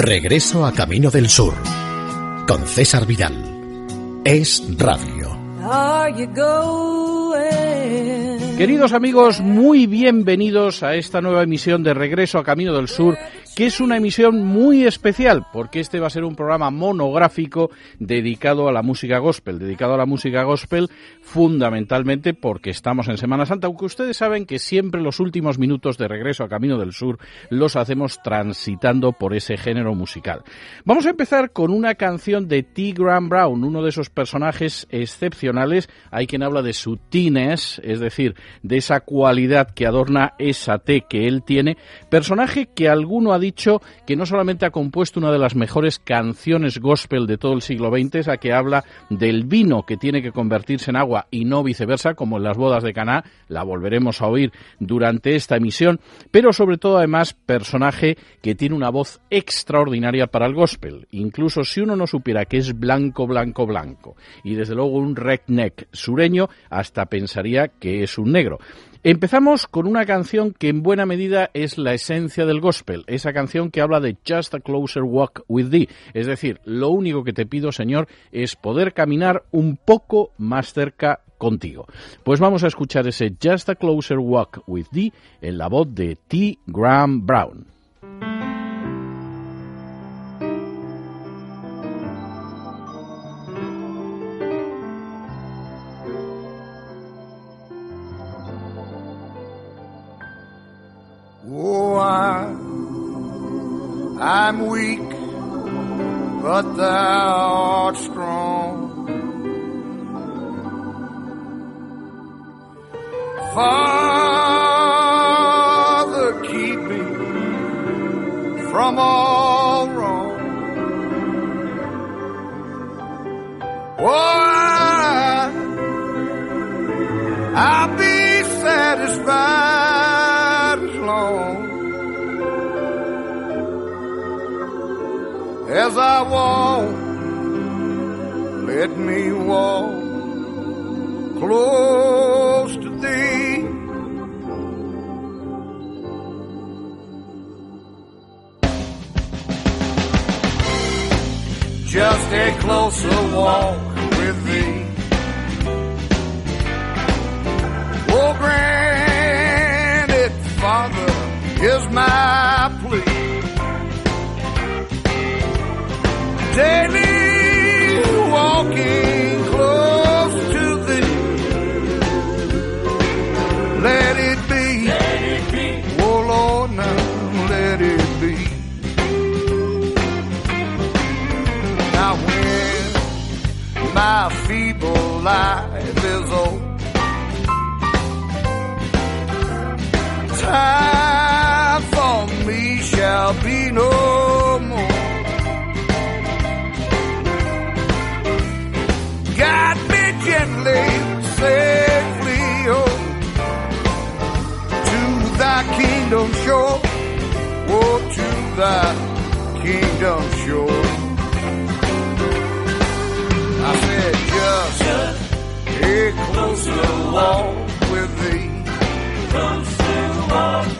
Regreso a Camino del Sur con César Vidal. Es Radio. Queridos amigos, muy bienvenidos a esta nueva emisión de Regreso a Camino del Sur que es una emisión muy especial, porque este va a ser un programa monográfico dedicado a la música gospel, dedicado a la música gospel fundamentalmente porque estamos en Semana Santa, aunque ustedes saben que siempre los últimos minutos de regreso a Camino del Sur los hacemos transitando por ese género musical. Vamos a empezar con una canción de T. Graham Brown, uno de esos personajes excepcionales. Hay quien habla de su tines, es decir, de esa cualidad que adorna esa T que él tiene, personaje que alguno ha dicho que no solamente ha compuesto una de las mejores canciones gospel de todo el siglo XX, esa que habla del vino que tiene que convertirse en agua y no viceversa, como en las bodas de Caná, la volveremos a oír durante esta emisión, pero sobre todo además personaje que tiene una voz extraordinaria para el gospel, incluso si uno no supiera que es blanco, blanco, blanco, y desde luego un redneck sureño, hasta pensaría que es un negro. Empezamos con una canción que en buena medida es la esencia del gospel, esa canción que habla de Just a Closer Walk with Thee, es decir, lo único que te pido, Señor, es poder caminar un poco más cerca contigo. Pues vamos a escuchar ese Just a Closer Walk with Thee en la voz de T. Graham Brown. I'm weak, but thou art strong. Father, keep me from all wrong. Oh, I walk. Let me walk close to thee. Just a closer walk daily walking close to thee. Let it be. Let it be. Oh Lord, now let it be. Now when my feeble life is over, time safely, oh, to thy kingdom shore, oh, to thy kingdom shore. I said, just, just a closer walk with thee. Closer walk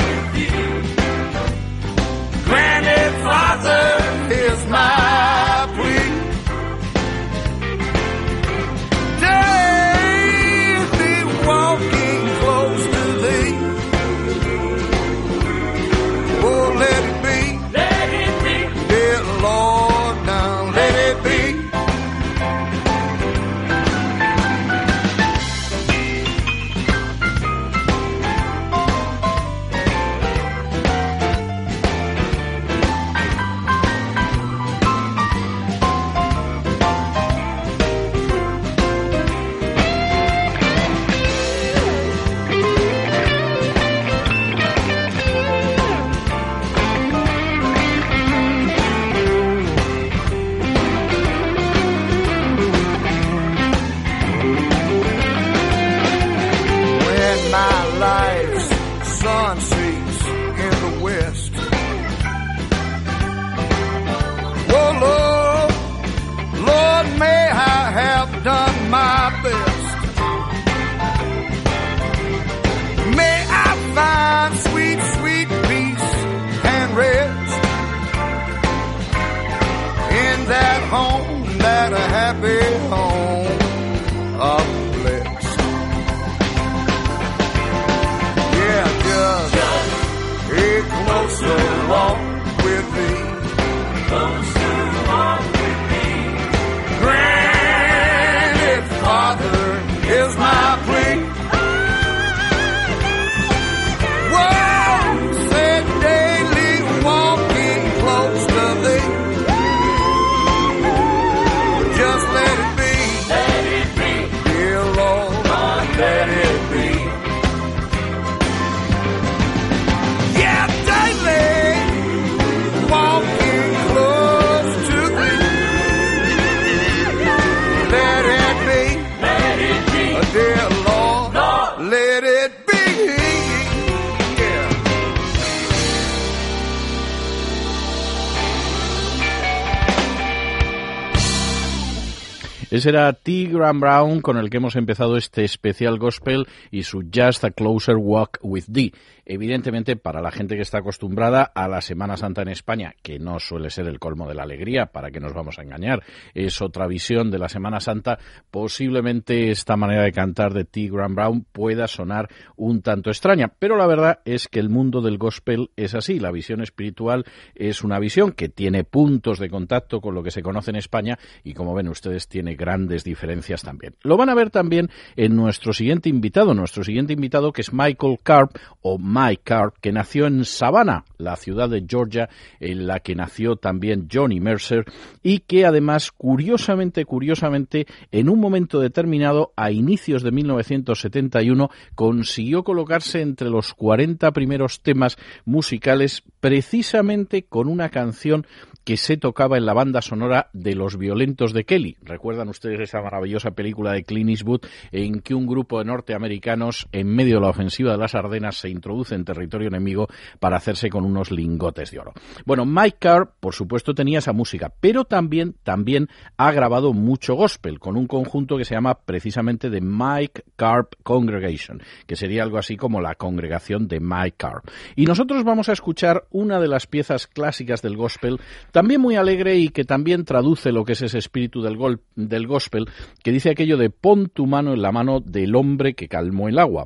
Ese era T. Graham Brown con el que hemos empezado este especial gospel y su Just a Closer Walk with Thee. Evidentemente, para la gente que está acostumbrada a la Semana Santa en España, que no suele ser el colmo de la alegría, para que nos vamos a engañar, es otra visión de la Semana Santa, posiblemente esta manera de cantar de T. Graham Brown pueda sonar un tanto extraña. Pero la verdad es que el mundo del gospel es así. La visión espiritual es una visión que tiene puntos de contacto con lo que se conoce en España y, como ven ustedes, tiene grandes diferencias también. Lo van a ver también en nuestro siguiente invitado, nuestro siguiente invitado que es Michael Carp o Mike Carp, que nació en Savannah, la ciudad de Georgia, en la que nació también Johnny Mercer y que además, curiosamente, curiosamente, en un momento determinado, a inicios de 1971, consiguió colocarse entre los 40 primeros temas musicales precisamente con una canción que se tocaba en la banda sonora de Los Violentos de Kelly. ¿Recuerdan ustedes esa maravillosa película de Clint Eastwood en que un grupo de norteamericanos en medio de la ofensiva de las Ardenas se introduce en territorio enemigo para hacerse con unos lingotes de oro? Bueno, Mike Carr, por supuesto, tenía esa música, pero también, también ha grabado mucho gospel con un conjunto que se llama precisamente The Mike Carp Congregation, que sería algo así como la congregación de Mike Carr. Y nosotros vamos a escuchar una de las piezas clásicas del gospel, también muy alegre y que también traduce lo que es ese espíritu del, gol, del gospel, que dice aquello de pon tu mano en la mano del hombre que calmó el agua.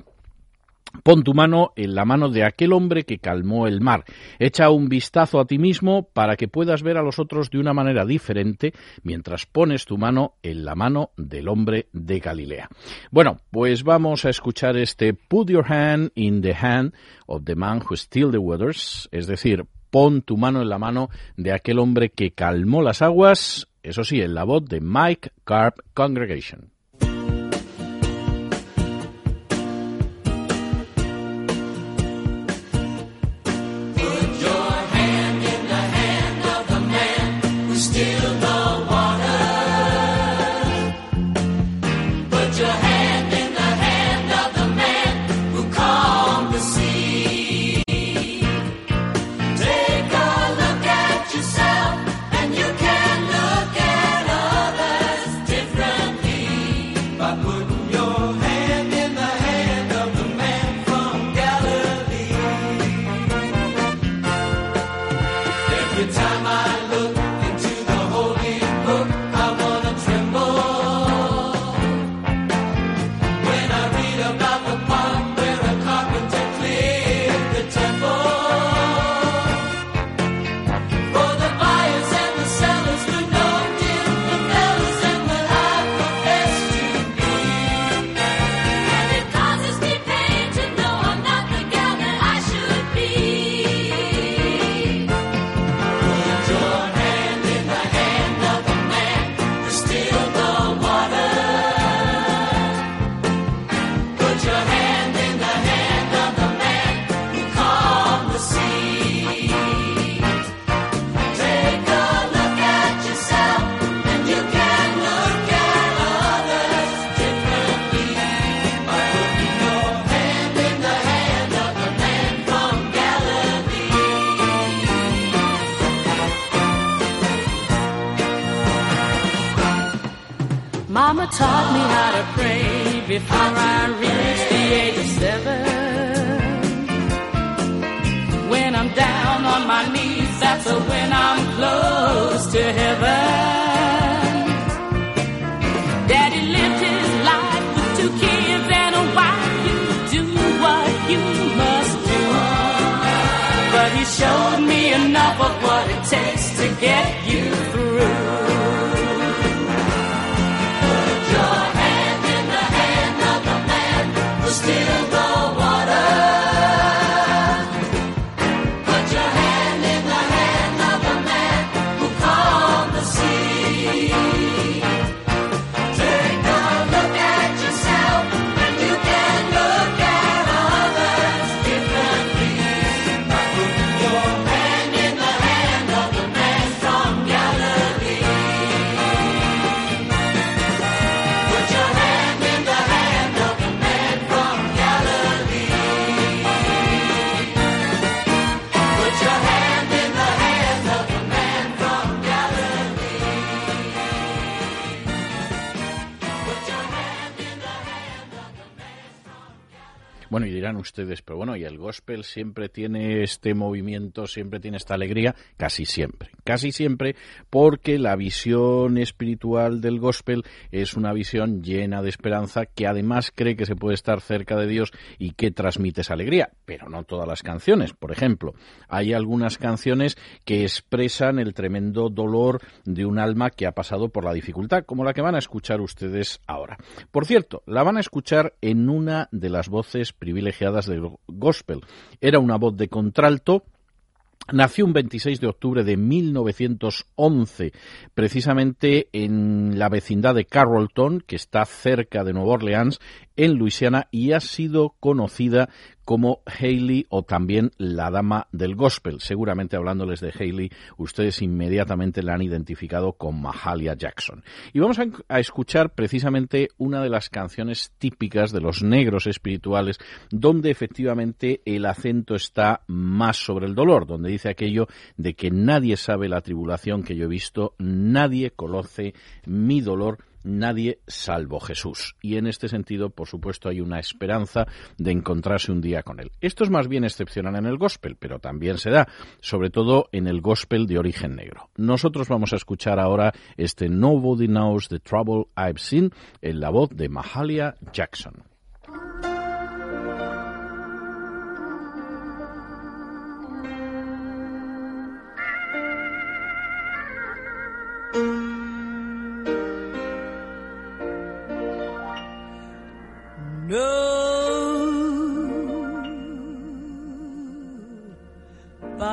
Pon tu mano en la mano de aquel hombre que calmó el mar. Echa un vistazo a ti mismo para que puedas ver a los otros de una manera diferente mientras pones tu mano en la mano del hombre de Galilea. Bueno, pues vamos a escuchar este Put your hand in the hand of the man who still the waters, es decir, pon tu mano en la mano de aquel hombre que calmó las aguas, eso sí, en la voz de Mike Carp Congregation. Before I reach the age of seven. When I'm down on my knees, that's when I'm close to heaven. Daddy lived his life with two kids and a wife. You do what you must do. But he showed me enough of what it takes to get Bueno, y dirán ustedes, pero bueno, y el gospel siempre tiene este movimiento, siempre tiene esta alegría, casi siempre, casi siempre, porque la visión espiritual del gospel es una visión llena de esperanza que además cree que se puede estar cerca de Dios y que transmite esa alegría, pero no todas las canciones. Por ejemplo, hay algunas canciones que expresan el tremendo dolor de un alma que ha pasado por la dificultad, como la que van a escuchar ustedes ahora. Por cierto, la van a escuchar en una de las voces privilegiadas del gospel. Era una voz de contralto Nació un 26 de octubre de 1911, precisamente en la vecindad de Carrollton, que está cerca de Nueva Orleans, en Luisiana, y ha sido conocida como Haley o también la dama del gospel. Seguramente hablándoles de Haley, ustedes inmediatamente la han identificado con Mahalia Jackson. Y vamos a, a, escuchar precisamente una de las canciones típicas de los negros espirituales, donde efectivamente el acento está más sobre el dolor, donde dice aquello de que nadie sabe la tribulación que yo he visto, nadie conoce mi dolor nadie salvo Jesús. Y en este sentido, por supuesto, hay una esperanza de encontrarse un día con Él. Esto es más bien excepcional en el gospel, pero también se da, sobre todo en el gospel de origen negro. Nosotros vamos a escuchar ahora este Nobody Knows the Trouble I've Seen en la voz de Mahalia Jackson.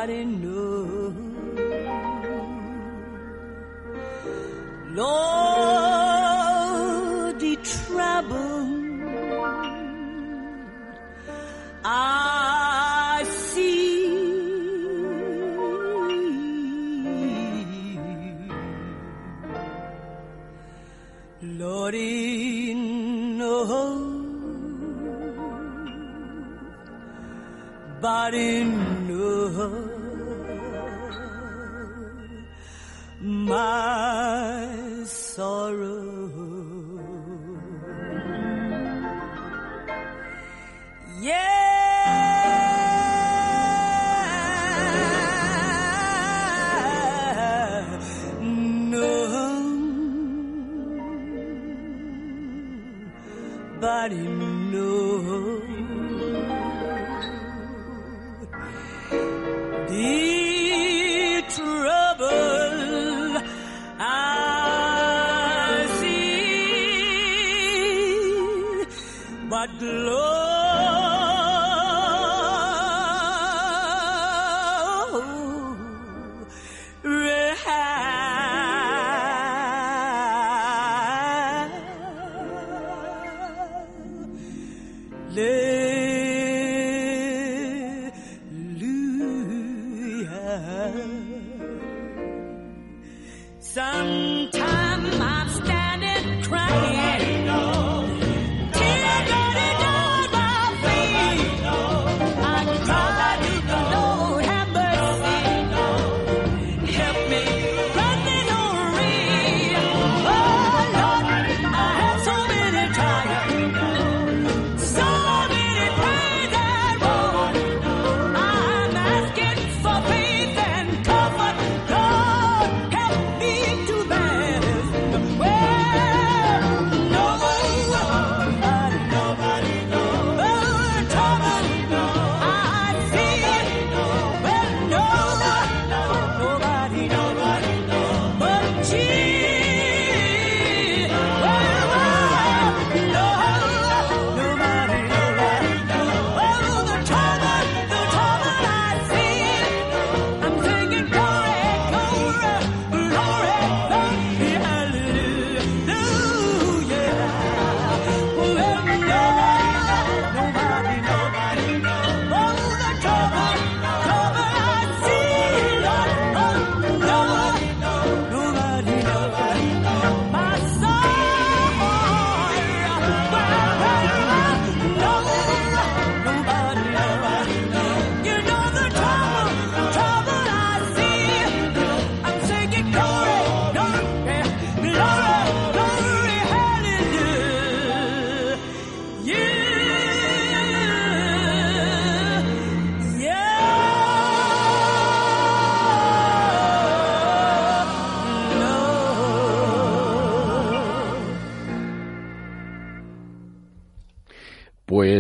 Nobody knows. Lord, the trouble I see. Lordy knows. Body knows my sorrow.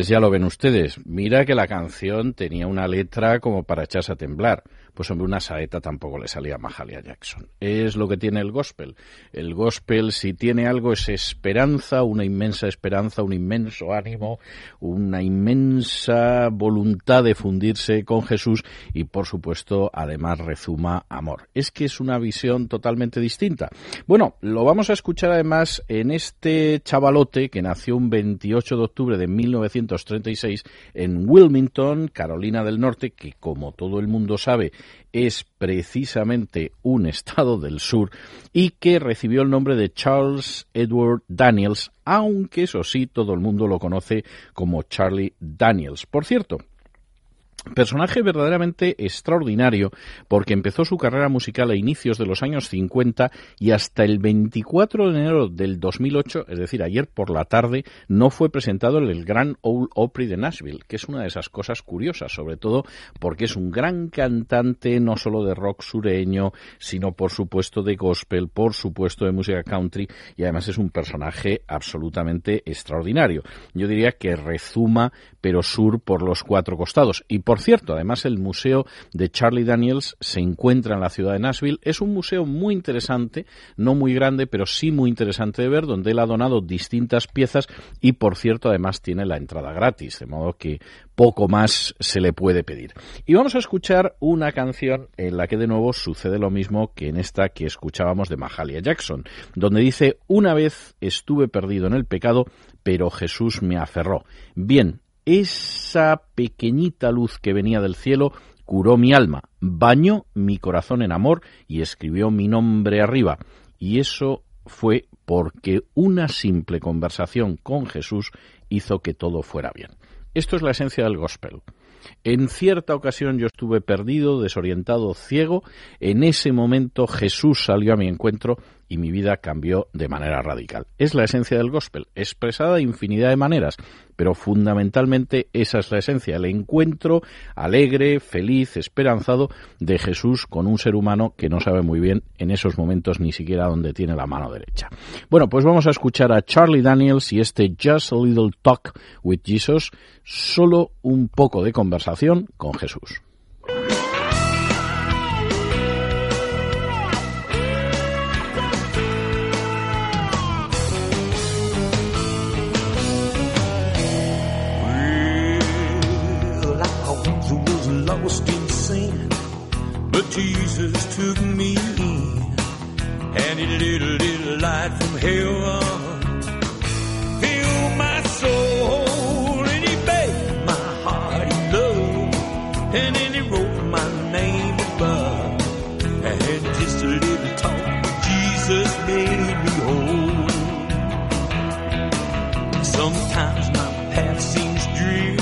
Ya lo ven ustedes. Mira que la canción tenía una letra como para echarse a temblar. Pues hombre, una saeta tampoco le salía a Mahalia Jackson. Es lo que tiene el gospel. El gospel, si tiene algo, es esperanza, una inmensa esperanza, un inmenso ánimo, una inmensa voluntad de fundirse con Jesús y, por supuesto, además rezuma amor. Es que es una visión totalmente distinta. Bueno, lo vamos a escuchar además en este chavalote que nació un 28 de octubre de 1936 en Wilmington, Carolina del Norte, que como todo el mundo sabe es precisamente un estado del sur y que recibió el nombre de Charles Edward Daniels, aunque eso sí, todo el mundo lo conoce como Charlie Daniels. Por cierto, Personaje verdaderamente extraordinario porque empezó su carrera musical a inicios de los años 50 y hasta el 24 de enero del 2008, es decir, ayer por la tarde, no fue presentado en el Gran Ole Opry de Nashville, que es una de esas cosas curiosas, sobre todo porque es un gran cantante no solo de rock sureño, sino por supuesto de gospel, por supuesto de música country y además es un personaje absolutamente extraordinario. Yo diría que rezuma pero sur por los cuatro costados y por cierto, además el museo de Charlie Daniels se encuentra en la ciudad de Nashville. Es un museo muy interesante, no muy grande, pero sí muy interesante de ver, donde él ha donado distintas piezas y, por cierto, además tiene la entrada gratis, de modo que poco más se le puede pedir. Y vamos a escuchar una canción en la que de nuevo sucede lo mismo que en esta que escuchábamos de Mahalia Jackson, donde dice, una vez estuve perdido en el pecado, pero Jesús me aferró. Bien, esa pequeñita luz que venía del cielo curó mi alma, bañó mi corazón en amor y escribió mi nombre arriba. Y eso fue porque una simple conversación con Jesús hizo que todo fuera bien. Esto es la esencia del gospel. En cierta ocasión yo estuve perdido, desorientado, ciego. En ese momento Jesús salió a mi encuentro y mi vida cambió de manera radical. Es la esencia del gospel, expresada de infinidad de maneras, pero fundamentalmente esa es la esencia, el encuentro alegre, feliz, esperanzado de Jesús con un ser humano que no sabe muy bien en esos momentos ni siquiera dónde tiene la mano derecha. Bueno, pues vamos a escuchar a Charlie Daniels y este Just a Little Talk with Jesus, solo un poco de conversación con Jesús. Jesus took me in, and He lit a little light from heaven, filled my soul, and He bathed my heart in love, and then He wrote my name above, and just a little talk, Jesus made me whole. Sometimes my path seems drear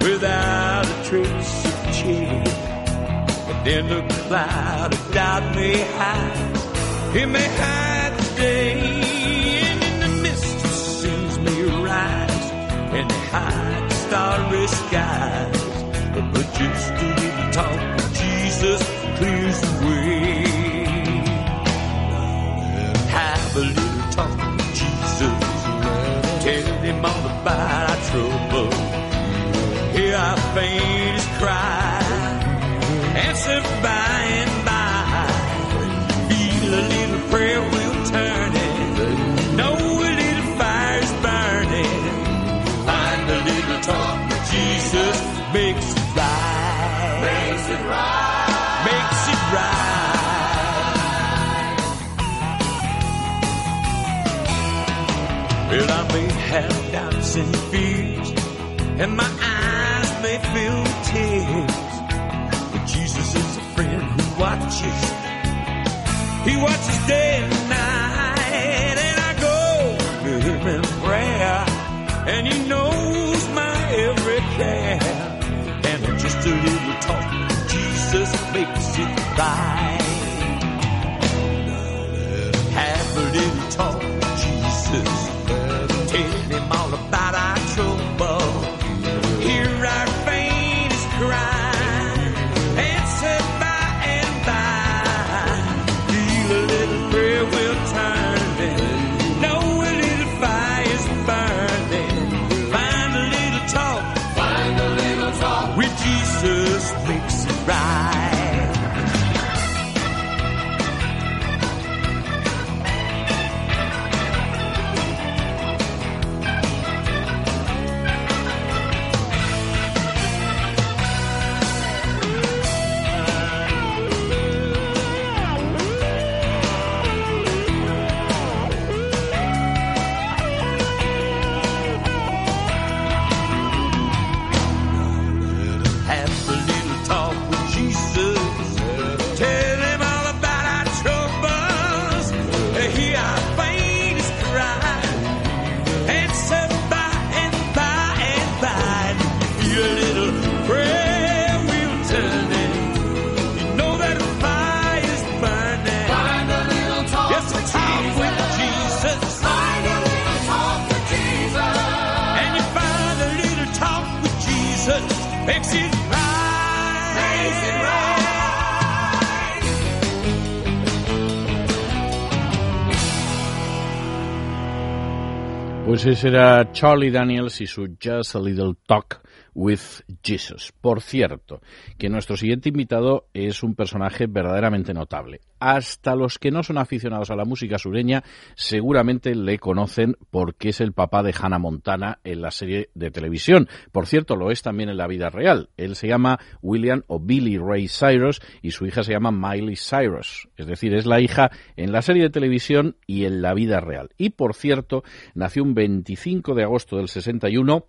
without a trace then the cloud of doubt may hide, it may hide the day, and in the mist of sins may rise, and they hide the starry skies. But just a little talk with Jesus clears the way. Have a little talk with Jesus. Tell him all about our trouble. Here I faintest and my eyes may with tears. But Jesus is a friend who watches. He watches day and night, and I go to him in prayer, and he knows my every care. And just a little talk, Jesus makes it right. Have a little talk, Pues ese era Charlie Daniels y su Just a Little Talk with Jesus. Por cierto, que nuestro siguiente invitado es un personaje verdaderamente notable. Hasta los que no son aficionados a la música sureña seguramente le conocen porque es el papá de Hannah Montana en la serie de televisión. Por cierto, lo es también en la vida real. Él se llama William o Billy Ray Cyrus y su hija se llama Miley Cyrus. Es decir, es la hija en la serie de televisión y en la vida real. Y por cierto, nació un 25 de agosto del 61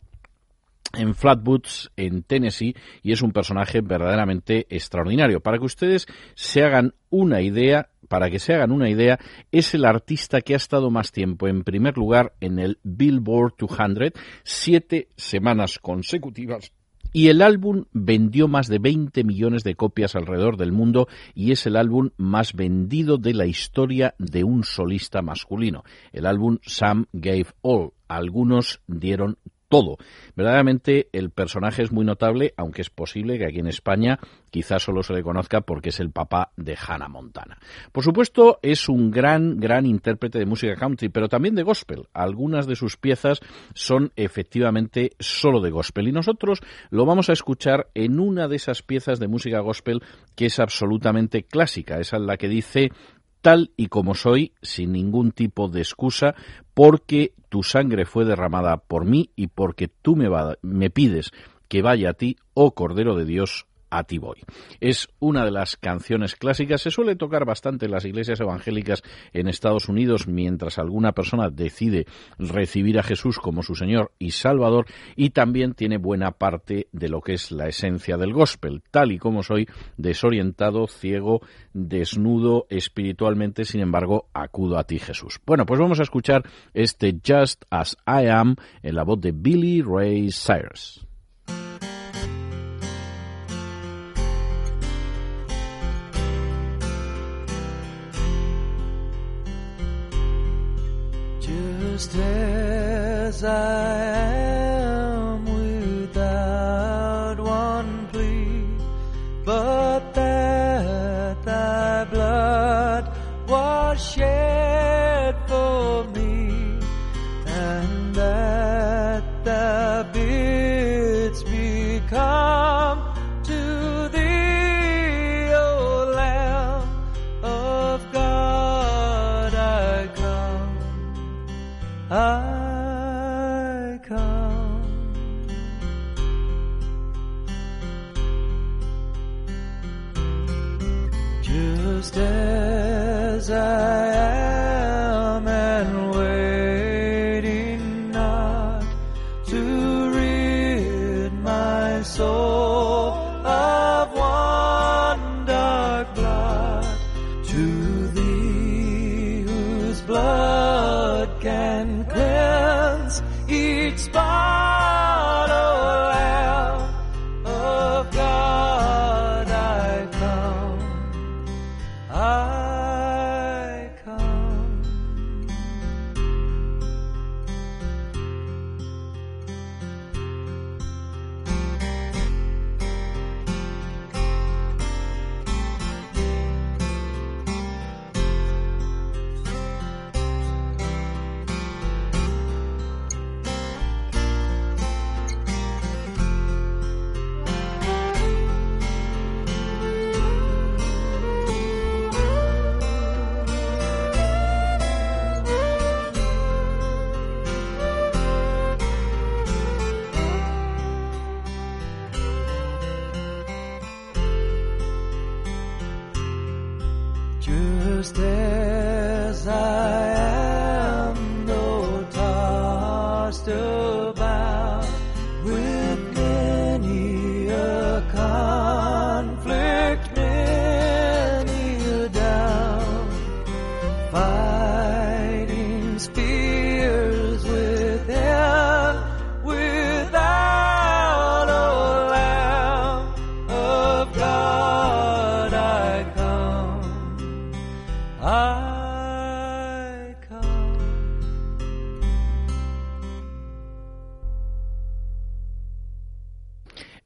en Flatwoods, en Tennessee, y es un personaje verdaderamente extraordinario. Para que ustedes se hagan una idea, para que se hagan una idea, es el artista que ha estado más tiempo en primer lugar en el Billboard 200, siete semanas consecutivas. Y el álbum vendió más de 20 millones de copias alrededor del mundo y es el álbum más vendido de la historia de un solista masculino. El álbum Sam Gave All. Algunos dieron todo. Verdaderamente el personaje es muy notable, aunque es posible que aquí en España quizás solo se le conozca porque es el papá de Hannah Montana. Por supuesto, es un gran, gran intérprete de música country, pero también de gospel. Algunas de sus piezas son efectivamente solo de gospel y nosotros lo vamos a escuchar en una de esas piezas de música gospel que es absolutamente clásica. Esa es la que dice tal y como soy, sin ningún tipo de excusa, porque tu sangre fue derramada por mí y porque tú me, pides que vaya a ti, oh Cordero de Dios, a ti voy. Es una de las canciones clásicas, se suele tocar bastante en las iglesias evangélicas en Estados Unidos mientras alguna persona decide recibir a Jesús como su Señor y Salvador y también tiene buena parte de lo que es la esencia del gospel, tal y como soy, desorientado, ciego, desnudo espiritualmente, sin embargo, acudo a ti Jesús. Bueno, pues vamos a escuchar este Just as I Am en la voz de Billy Ray Cyrus. Just as I am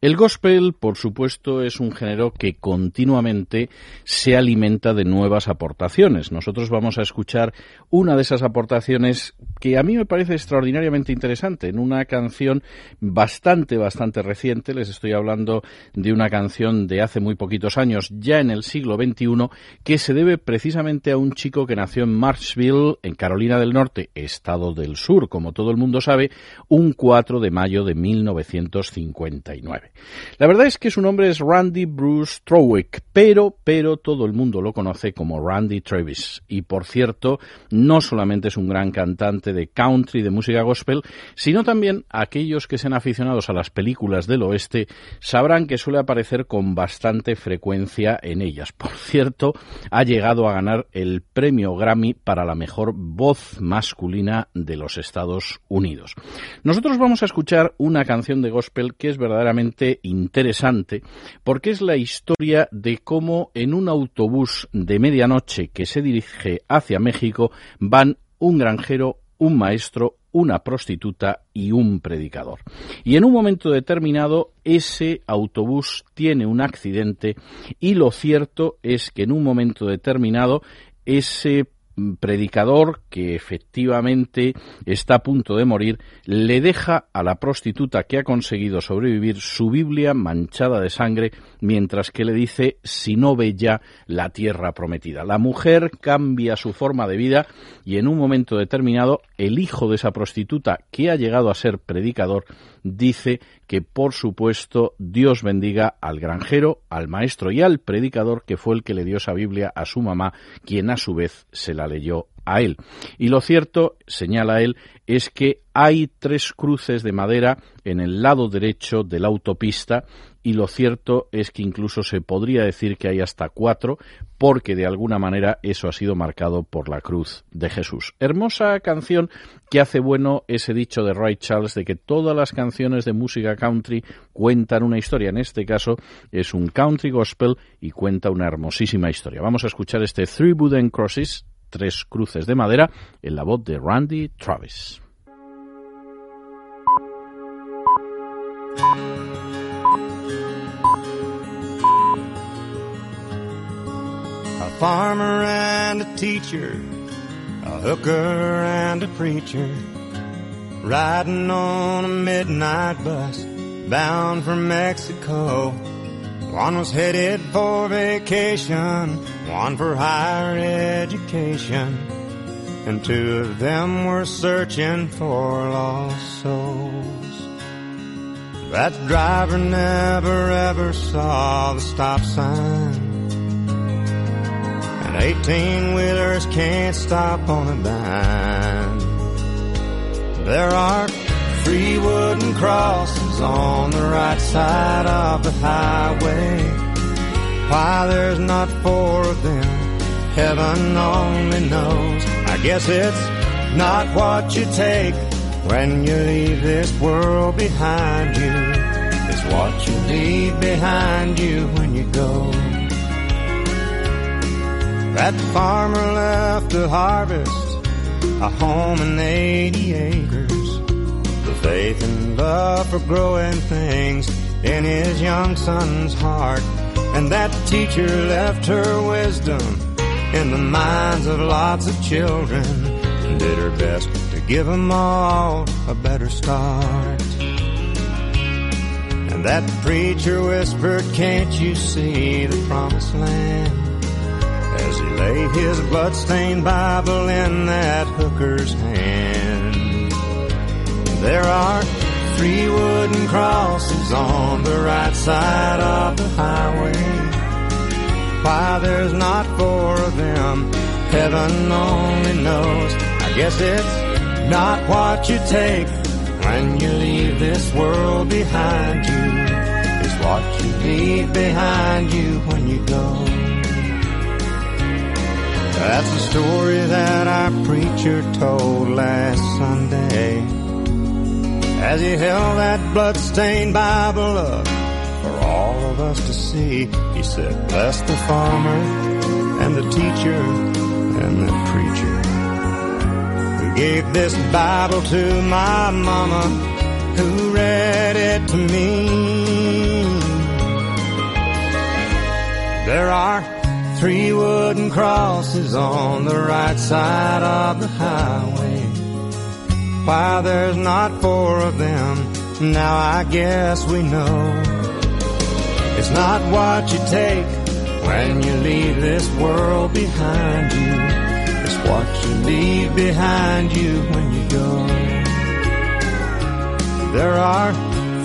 El gospel, por supuesto, es un género que continuamente se alimenta de nuevas aportaciones. Nosotros vamos a escuchar una de esas aportaciones que a mí me parece extraordinariamente interesante en una canción bastante, bastante reciente. Les estoy hablando de una canción de hace muy poquitos años, ya en el siglo XXI, que se debe precisamente a un chico que nació en Marshville, en Carolina del Norte, estado del sur, como todo el mundo sabe, un 4 de mayo de 1959. La verdad es que su nombre es Randy Bruce Trowick, pero, pero todo el mundo lo conoce como Randy Travis. Y por cierto, no solamente es un gran cantante de country, de música gospel, sino también aquellos que sean aficionados a las películas del oeste sabrán que suele aparecer con bastante frecuencia en ellas. Por cierto, ha llegado a ganar el premio Grammy para la mejor voz masculina de los Estados Unidos. Nosotros vamos a escuchar una canción de gospel que es verdaderamente interesante porque es la historia de cómo en un autobús de medianoche que se dirige hacia México van un granjero, un maestro, una prostituta y un predicador. Y en un momento determinado ese autobús tiene un accidente y lo cierto es que en un momento determinado ese predicador que efectivamente está a punto de morir le deja a la prostituta que ha conseguido sobrevivir su Biblia manchada de sangre mientras que le dice si no ve ya la tierra prometida. La mujer cambia su forma de vida y en un momento determinado el hijo de esa prostituta que ha llegado a ser predicador dice que por supuesto Dios bendiga al granjero, al maestro y al predicador que fue el que le dio esa Biblia a su mamá, quien a su vez se la leyó a él. Y lo cierto, señala él, es que hay tres cruces de madera en el lado derecho de la autopista y lo cierto es que incluso se podría decir que hay hasta cuatro porque de alguna manera eso ha sido marcado por la cruz de Jesús. Hermosa canción que hace bueno ese dicho de Ray Charles de que todas las canciones de música country cuentan una historia. En este caso es un country gospel y cuenta una hermosísima historia. Vamos a escuchar este Three Wooden Crosses tres cruces de madera en la voz de Randy Travis. A farmer and a teacher, a hooker and a preacher, riding on a midnight bus bound for Mexico. One was headed for vacation, one for higher education, and two of them were searching for lost souls. That driver never ever saw the stop sign. And 18 wheelers can't stop on a dime. There are three wooden crosses on the right side of the highway. Why there's not four of them, heaven only knows. I guess it's not what you take when you leave this world behind you. It's what you leave behind you when you go. That farmer left to harvest a home and 80 acres. The faith and love for growing things in his young son's heart. And that teacher left her wisdom in the minds of lots of children and did her best to give them all a better start. And that preacher whispered, Can't you see the promised land? As he laid his bloodstained Bible in that hooker's hand. There are three wooden crosses on the right side of the highway. Why there's not four of them, heaven only knows. I guess it's not what you take when you leave this world behind you. It's what you leave behind you when you go. That's the story that our preacher told last Sunday as he held that blood-stained Bible up for all of us to see. He said, bless the farmer and the teacher and the preacher who gave this Bible to my mama who read it to me. There are three wooden crosses on the right side of the highway why there's not four of them, now I guess we know. It's not what you take when you leave this world behind you. It's what you leave behind you when you go. There are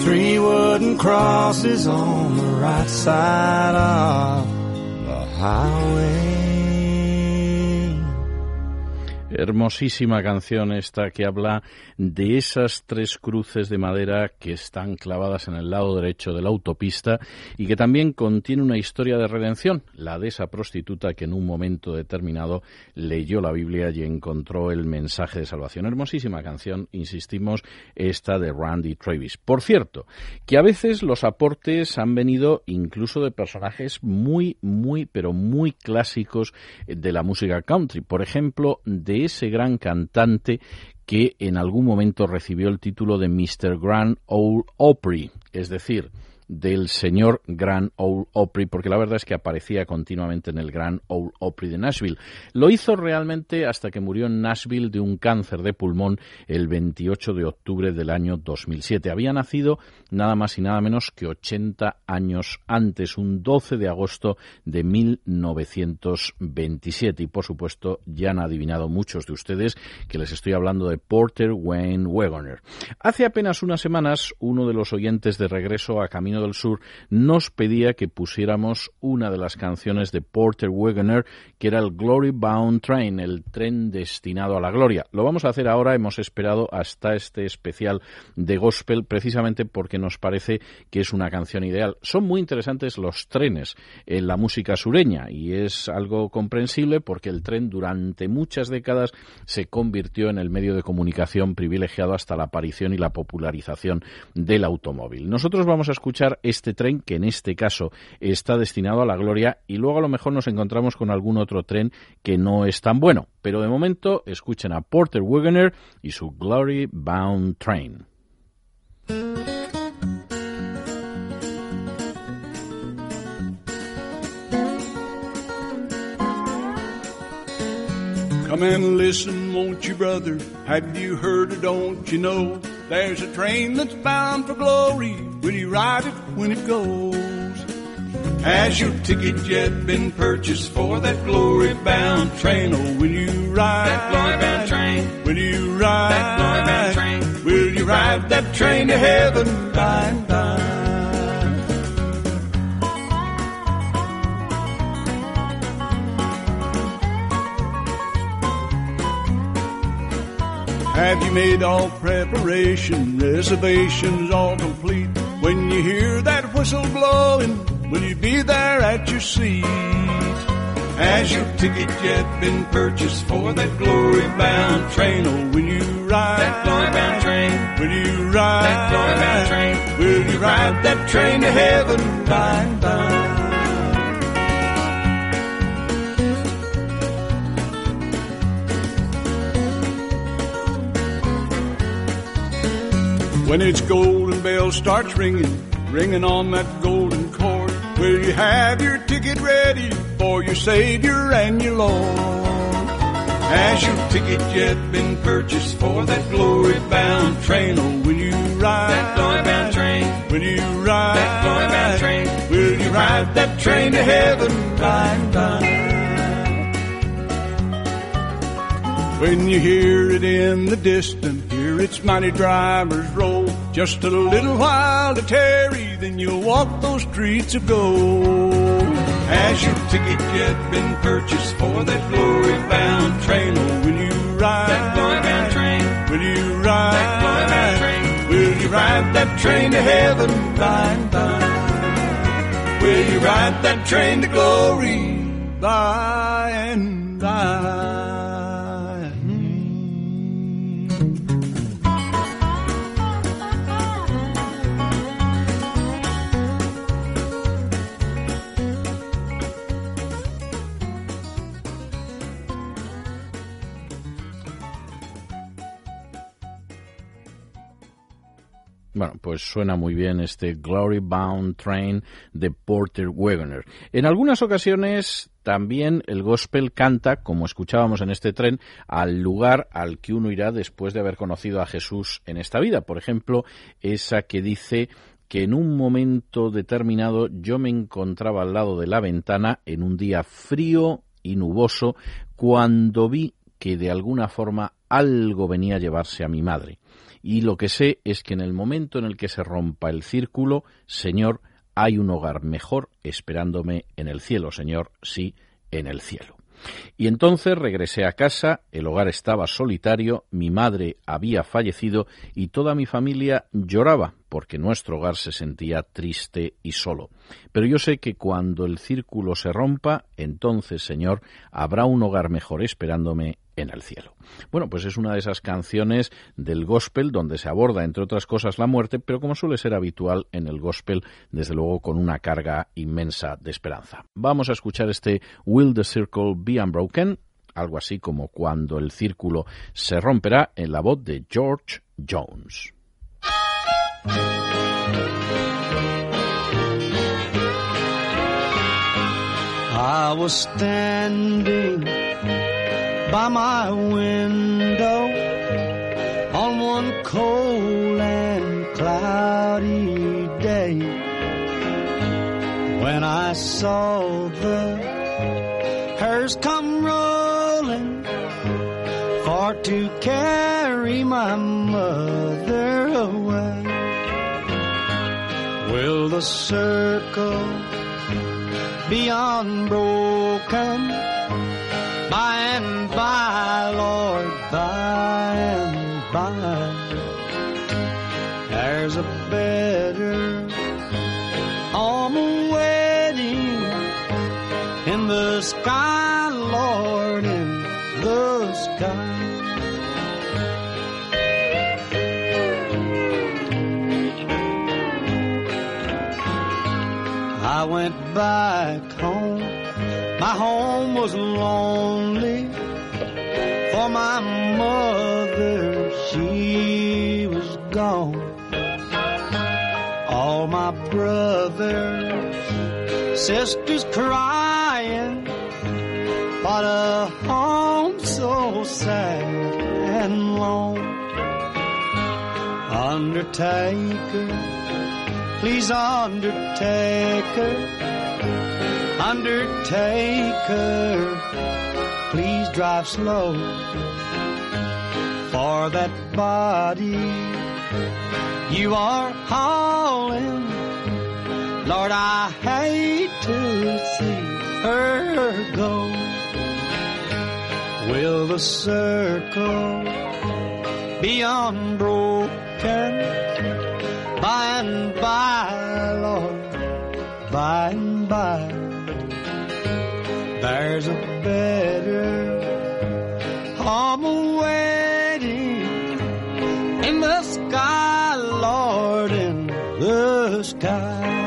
three wooden crosses on the right side of the highway. Hermosísima canción esta que habla de esas tres cruces de madera que están clavadas en el lado derecho de la autopista y que también contiene una historia de redención, la de esa prostituta que en un momento determinado leyó la Biblia y encontró el mensaje de salvación. Hermosísima canción, insistimos, esta de Randy Travis. Por cierto, que a veces los aportes han venido incluso de personajes muy, muy, pero muy clásicos de la música country. Por ejemplo, de ese gran cantante que en algún momento recibió el título de Mr. Grand Ole Opry, es decir, del señor Grand Ole Opry, porque la verdad es que aparecía continuamente en el Grand Ole Opry de Nashville. Lo hizo realmente hasta que murió en Nashville de un cáncer de pulmón el 28 de octubre del año 2007. Había nacido nada más y nada menos que 80 años antes, un 12 de agosto de 1927. Y por supuesto, ya han adivinado muchos de ustedes que les estoy hablando de Porter Wayne Wagoner. Hace apenas unas semanas, uno de los oyentes de regreso a Camino del Sur nos pedía que pusiéramos una de las canciones de Porter Wagoner, que era el Glory Bound Train, el tren destinado a la gloria. Lo vamos a hacer ahora, hemos esperado hasta este especial de gospel, precisamente porque nos parece que es una canción ideal. Son muy interesantes los trenes en la música sureña y es algo comprensible porque el tren durante muchas décadas se convirtió en el medio de comunicación privilegiado hasta la aparición y la popularización del automóvil. Nosotros vamos a escuchar este tren que en este caso está destinado a la gloria y luego a lo mejor nos encontramos con algún otro tren que no es tan bueno. Pero de momento escuchen a Porter Wagoner y su Glory Bound Train. Come and listen, won't you, brother? Have you heard or don't you know? There's a train that's bound for glory. Will you ride it when it goes? Has your ticket yet been purchased for that glory bound train? Oh, will you ride That glory-bound train. Will you ride That glory-bound train. Will you ride that train to heaven by and by? Have you made all preparation, reservations all complete? When you hear that whistle blowing, will you be there at your seat? Has your ticket yet been purchased for that glory bound train? Oh, or will you ride That glory-bound train. Will you ride That glory-bound train. Will you ride that train to heaven by and by? When its golden bell starts ringing, ringing on that golden cord, will you have your ticket ready for your Savior and your Lord? Has your ticket yet been purchased for that glory-bound train? Oh, or will you ride That glory-bound train. Will you ride That glory-bound train. Will you ride that train to heaven by and by? When you hear it in the distance, hear its mighty drivers roll. Just a little while to tarry, then you'll walk those streets of gold. Has your ticket yet been purchased for that glory-bound train? Or will you ride That glory-bound train. Will you ride That glory-bound train. Will you ride that train to heaven by and by? Will you ride that train to glory by and by? Bueno, pues suena muy bien este Glory Bound Train de Porter Wagoner. En algunas ocasiones también el gospel canta, como escuchábamos en este tren, al lugar al que uno irá después de haber conocido a Jesús en esta vida. Por ejemplo, esa que dice que en un momento determinado yo me encontraba al lado de la ventana en un día frío y nuboso cuando vi que de alguna forma algo venía a llevarse a mi madre. Y lo que sé es que en el momento en el que se rompa el círculo, Señor, hay un hogar mejor esperándome en el cielo, Señor, sí, en el cielo. Y entonces regresé a casa, el hogar estaba solitario, mi madre había fallecido y toda mi familia lloraba porque nuestro hogar se sentía triste y solo. Pero yo sé que cuando el círculo se rompa, entonces, Señor, habrá un hogar mejor esperándome en el cielo. Bueno, pues es una de esas canciones del gospel donde se aborda, entre otras cosas, la muerte, pero como suele ser habitual en el gospel, desde luego con una carga inmensa de esperanza. Vamos a escuchar este Will the Circle Be Unbroken, algo así como cuando el círculo se romperá en la voz de George Jones. By my window on one cold and cloudy day when I saw the hearse come rolling for to carry my mother away. Will the circle be unbroken by and by, Lord, by and by. There's a better home waiting in the sky, Lord, in the sky. I went back home. My home was lonely for my mother. She was gone. All my brothers, sisters crying. but a home so sad and lone. Undertaker, please undertaker, undertaker, please drive slow for that body you are hauling. Lord, I hate to see her go. Will the circle be unbroken by and by, Lord, by and by? There's a better sky, Lord, the sky.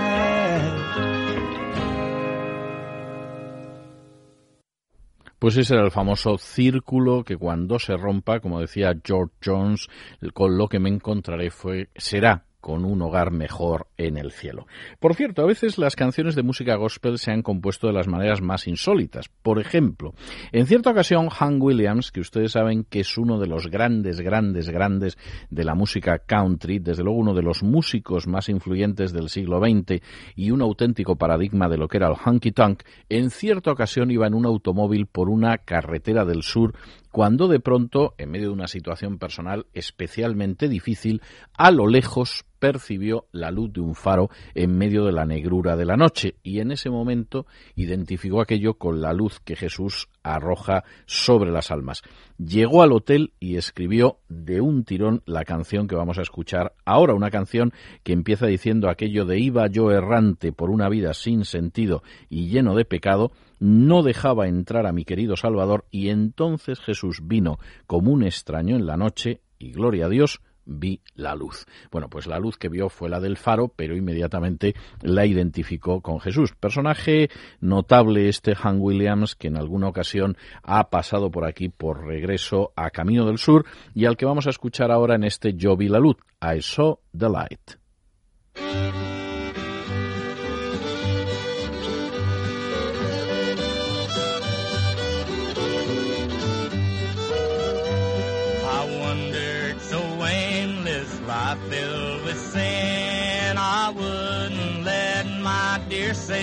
Pues ese era el famoso círculo que cuando se rompa, como decía George Jones, con lo que me encontraré fue será con un hogar mejor en el cielo. Por cierto, a veces las canciones de música gospel se han compuesto de las maneras más insólitas. Por ejemplo, en cierta ocasión, Han Williams, que ustedes saben que es uno de los grandes, grandes, grandes de la música country, desde luego uno de los músicos más influyentes del siglo XX y un auténtico paradigma de lo que era el honky tonk, en cierta ocasión iba en un automóvil por una carretera del sur cuando de pronto, en medio de una situación personal especialmente difícil, a lo lejos percibió la luz de un faro en medio de la negrura de la noche y en ese momento identificó aquello con la luz que Jesús arroja sobre las almas. Llegó al hotel y escribió de un tirón la canción que vamos a escuchar ahora, una canción que empieza diciendo aquello de iba yo errante por una vida sin sentido y lleno de pecado, no dejaba entrar a mi querido Salvador y entonces Jesús vino como un extraño en la noche y gloria a Dios vi la luz. Bueno, pues la luz que vio fue la del faro, pero inmediatamente la identificó con Jesús. Personaje notable este Han Williams, que en alguna ocasión ha pasado por aquí por regreso a Camino del Sur y al que vamos a escuchar ahora en este Yo vi la luz, I saw the light.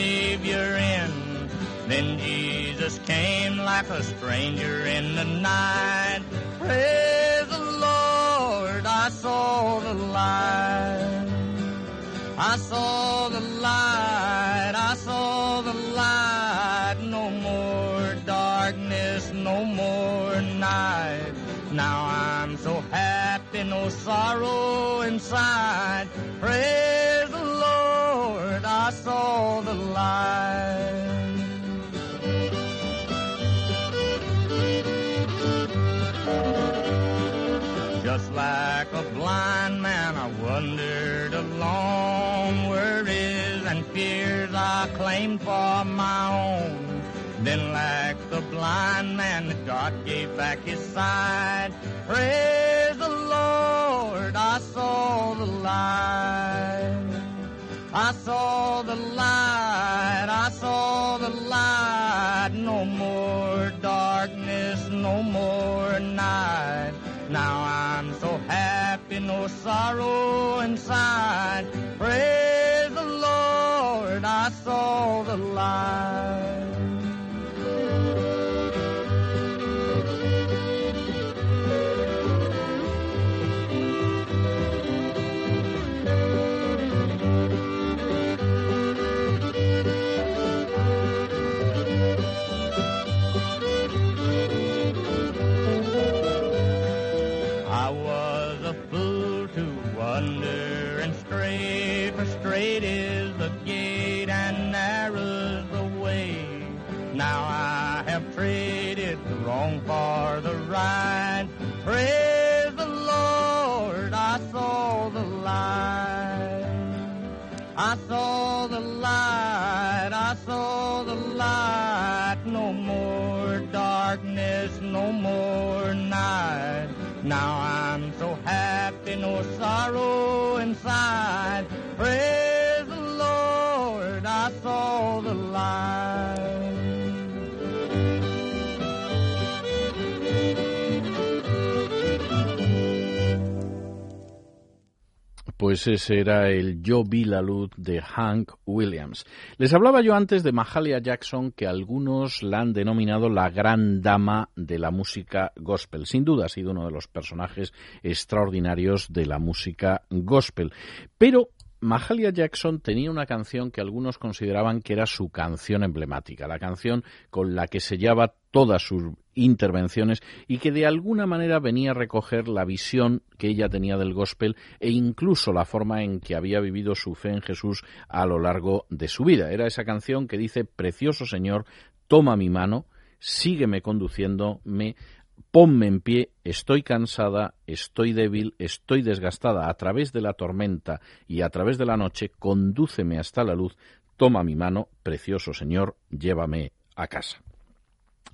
Savior in. Then Jesus came like a stranger in the night. Praise the Lord, I saw the light. I saw the light, I saw the light. No more darkness, no more night. Now I'm so happy, no sorrow inside. Praise I saw the light. Just like a blind man, I wandered along. Worries and fears I claimed for my own. Then, like the blind man, God gave back his sight. Praise the Lord, I saw the light. I saw the light, I saw the light. No more darkness, no more night. Now I'm so happy, no sorrow inside. Praise the Lord, I saw the light. Praise the Lord, I saw the light. I saw the light, I saw the light. No more darkness, no more night. Now I'm so happy, no sorrow inside. Praise Pues ese era el Yo vi la luz de Hank Williams. Les hablaba yo antes de Mahalia Jackson, que algunos la han denominado la gran dama de la música gospel. Sin duda ha sido uno de los personajes extraordinarios de la música gospel. Pero Mahalia Jackson tenía una canción que algunos consideraban que era su canción emblemática, la canción con la que sellaba todas sus intervenciones y que de alguna manera venía a recoger la visión que ella tenía del gospel e incluso la forma en que había vivido su fe en Jesús a lo largo de su vida. Era esa canción que dice, Precioso Señor, toma mi mano, sígueme conduciéndome Ponme en pie, estoy cansada, estoy débil, estoy desgastada a través de la tormenta y a través de la noche, condúceme hasta la luz, toma mi mano, precioso Señor, llévame a casa.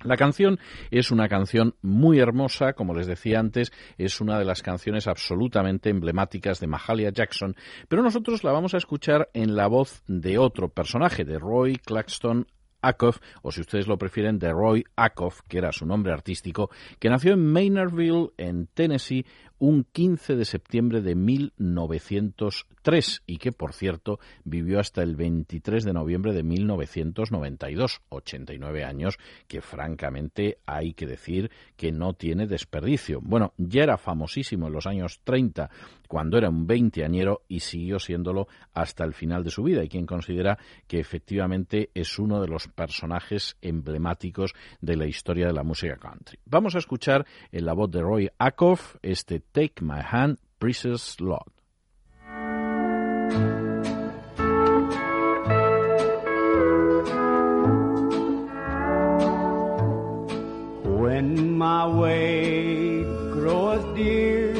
La canción es una canción muy hermosa, como les decía antes, es una de las canciones absolutamente emblemáticas de Mahalia Jackson, pero nosotros la vamos a escuchar en la voz de otro personaje, de Roy Claxton Acuff, o si ustedes lo prefieren, de Roy Acuff, que era su nombre artístico, que nació en Maynardville, en Tennessee, un 15 de septiembre de 1903 y que, por cierto, vivió hasta el 23 de noviembre de 1992, 89 años, que francamente hay que decir que no tiene desperdicio. Bueno, ya era famosísimo en los años 30 cuando era un veinteañero y siguió siéndolo hasta el final de su vida. Y quien considera que efectivamente es uno de los personajes emblemáticos de la historia de la música country. Vamos a escuchar en la voz de Roy Acuff este Take My Hand, Precious Lord. When my way grows dear,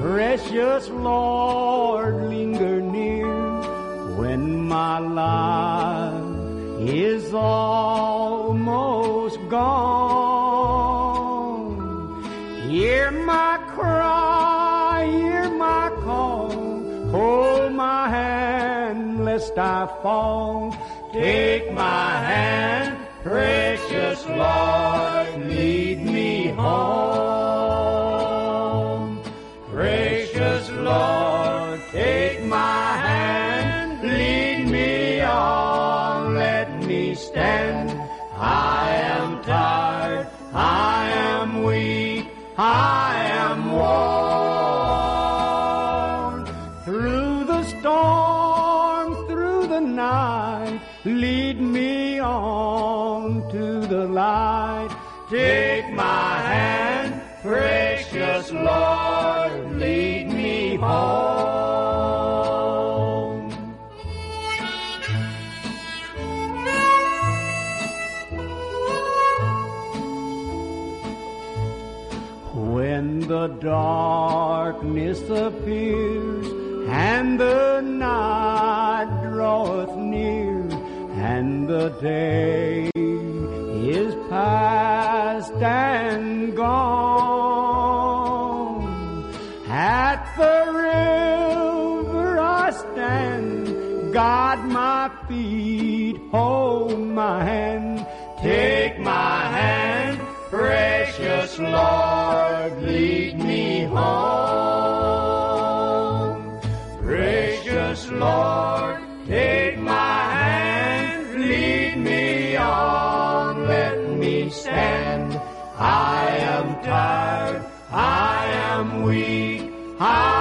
precious Lord, linger near when my life is almost gone. I fall. Take my hand, precious Lord, lead me home. Precious Lord, take my hand, lead me on, let me stand. I am tired, I am weak, I Take my hand, precious Lord, lead me home. When the darkness appears and the night draweth near and the day past and gone. At the river I stand, guide my feet, hold my hand, take my hand, precious Lord, I am tired, I am weak, I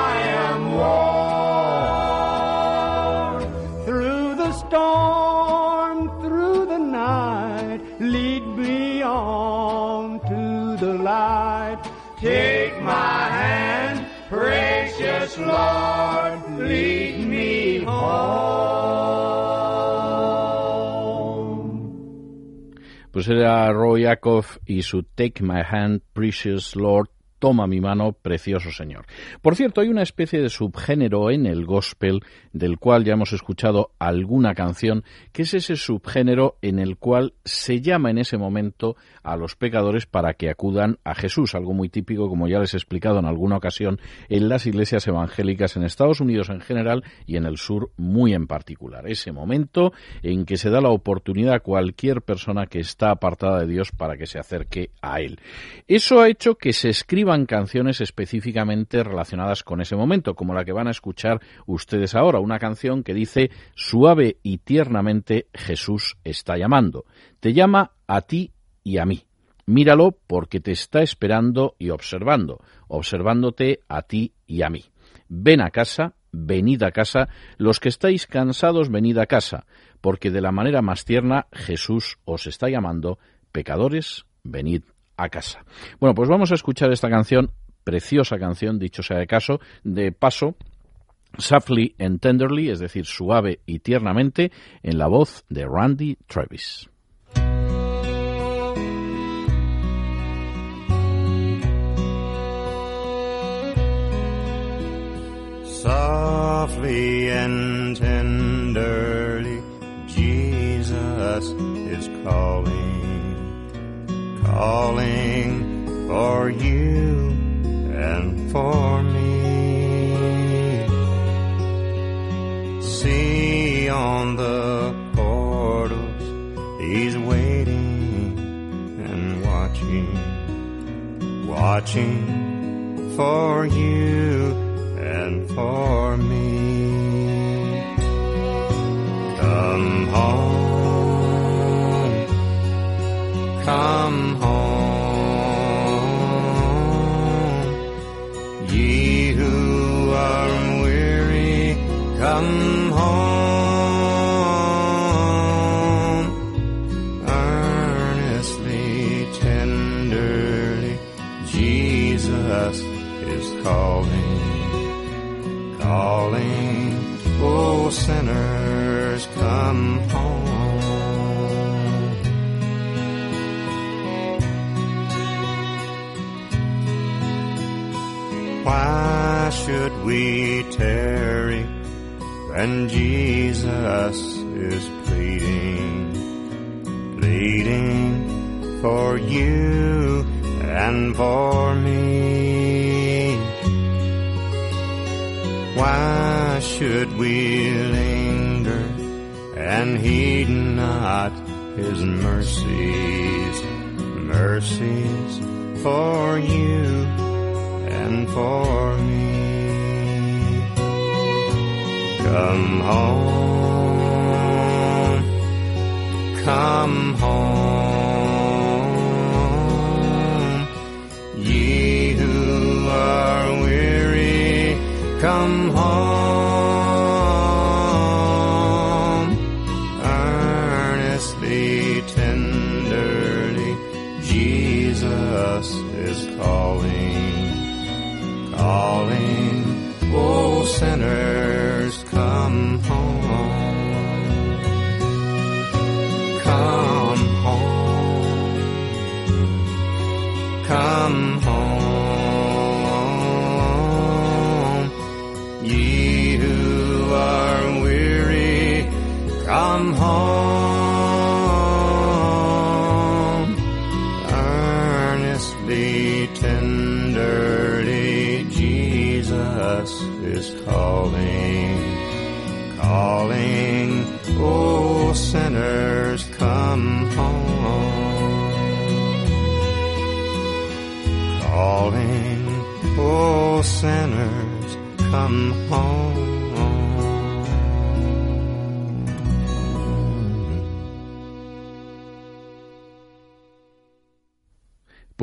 Pues era Roy Acuff y su Take My Hand, Precious Lord, Toma mi mano, precioso Señor. Por cierto, hay una especie de subgénero en el gospel del cual ya hemos escuchado alguna canción, que es ese subgénero en el cual se llama en ese momento a los pecadores para que acudan a Jesús, algo muy típico, como ya les he explicado en alguna ocasión, en las iglesias evangélicas en Estados Unidos en general y en el sur muy en particular. Ese momento en que se da la oportunidad a cualquier persona que está apartada de Dios para que se acerque a Él. Eso ha hecho que se canciones específicamente relacionadas con ese momento, como la que van a escuchar ustedes ahora, una canción que dice suave y tiernamente Jesús está llamando. Te llama a ti y a mí. Míralo porque te está esperando y observando, observándote a ti y a mí. Ven a casa, venid a casa, los que estáis cansados, venid a casa, porque de la manera más tierna Jesús os está llamando, pecadores, venid a casa. Bueno, pues vamos a escuchar esta canción, preciosa canción, dicho sea de caso, de paso, softly and tenderly, es decir, suave y tiernamente, en la voz de Randy Travis. Softly and tenderly, Jesus is calling, calling for you and for me. See on the portals, he's waiting and watching, watching for you and for me. Come home, come home, ye who are weary, come home. Earnestly, tenderly, Jesus is calling calling, oh sinners, Why should we tarry when Jesus is pleading, pleading for you and for me? Why should we linger and heed not his mercies, mercies for you and for me? Come home, come home,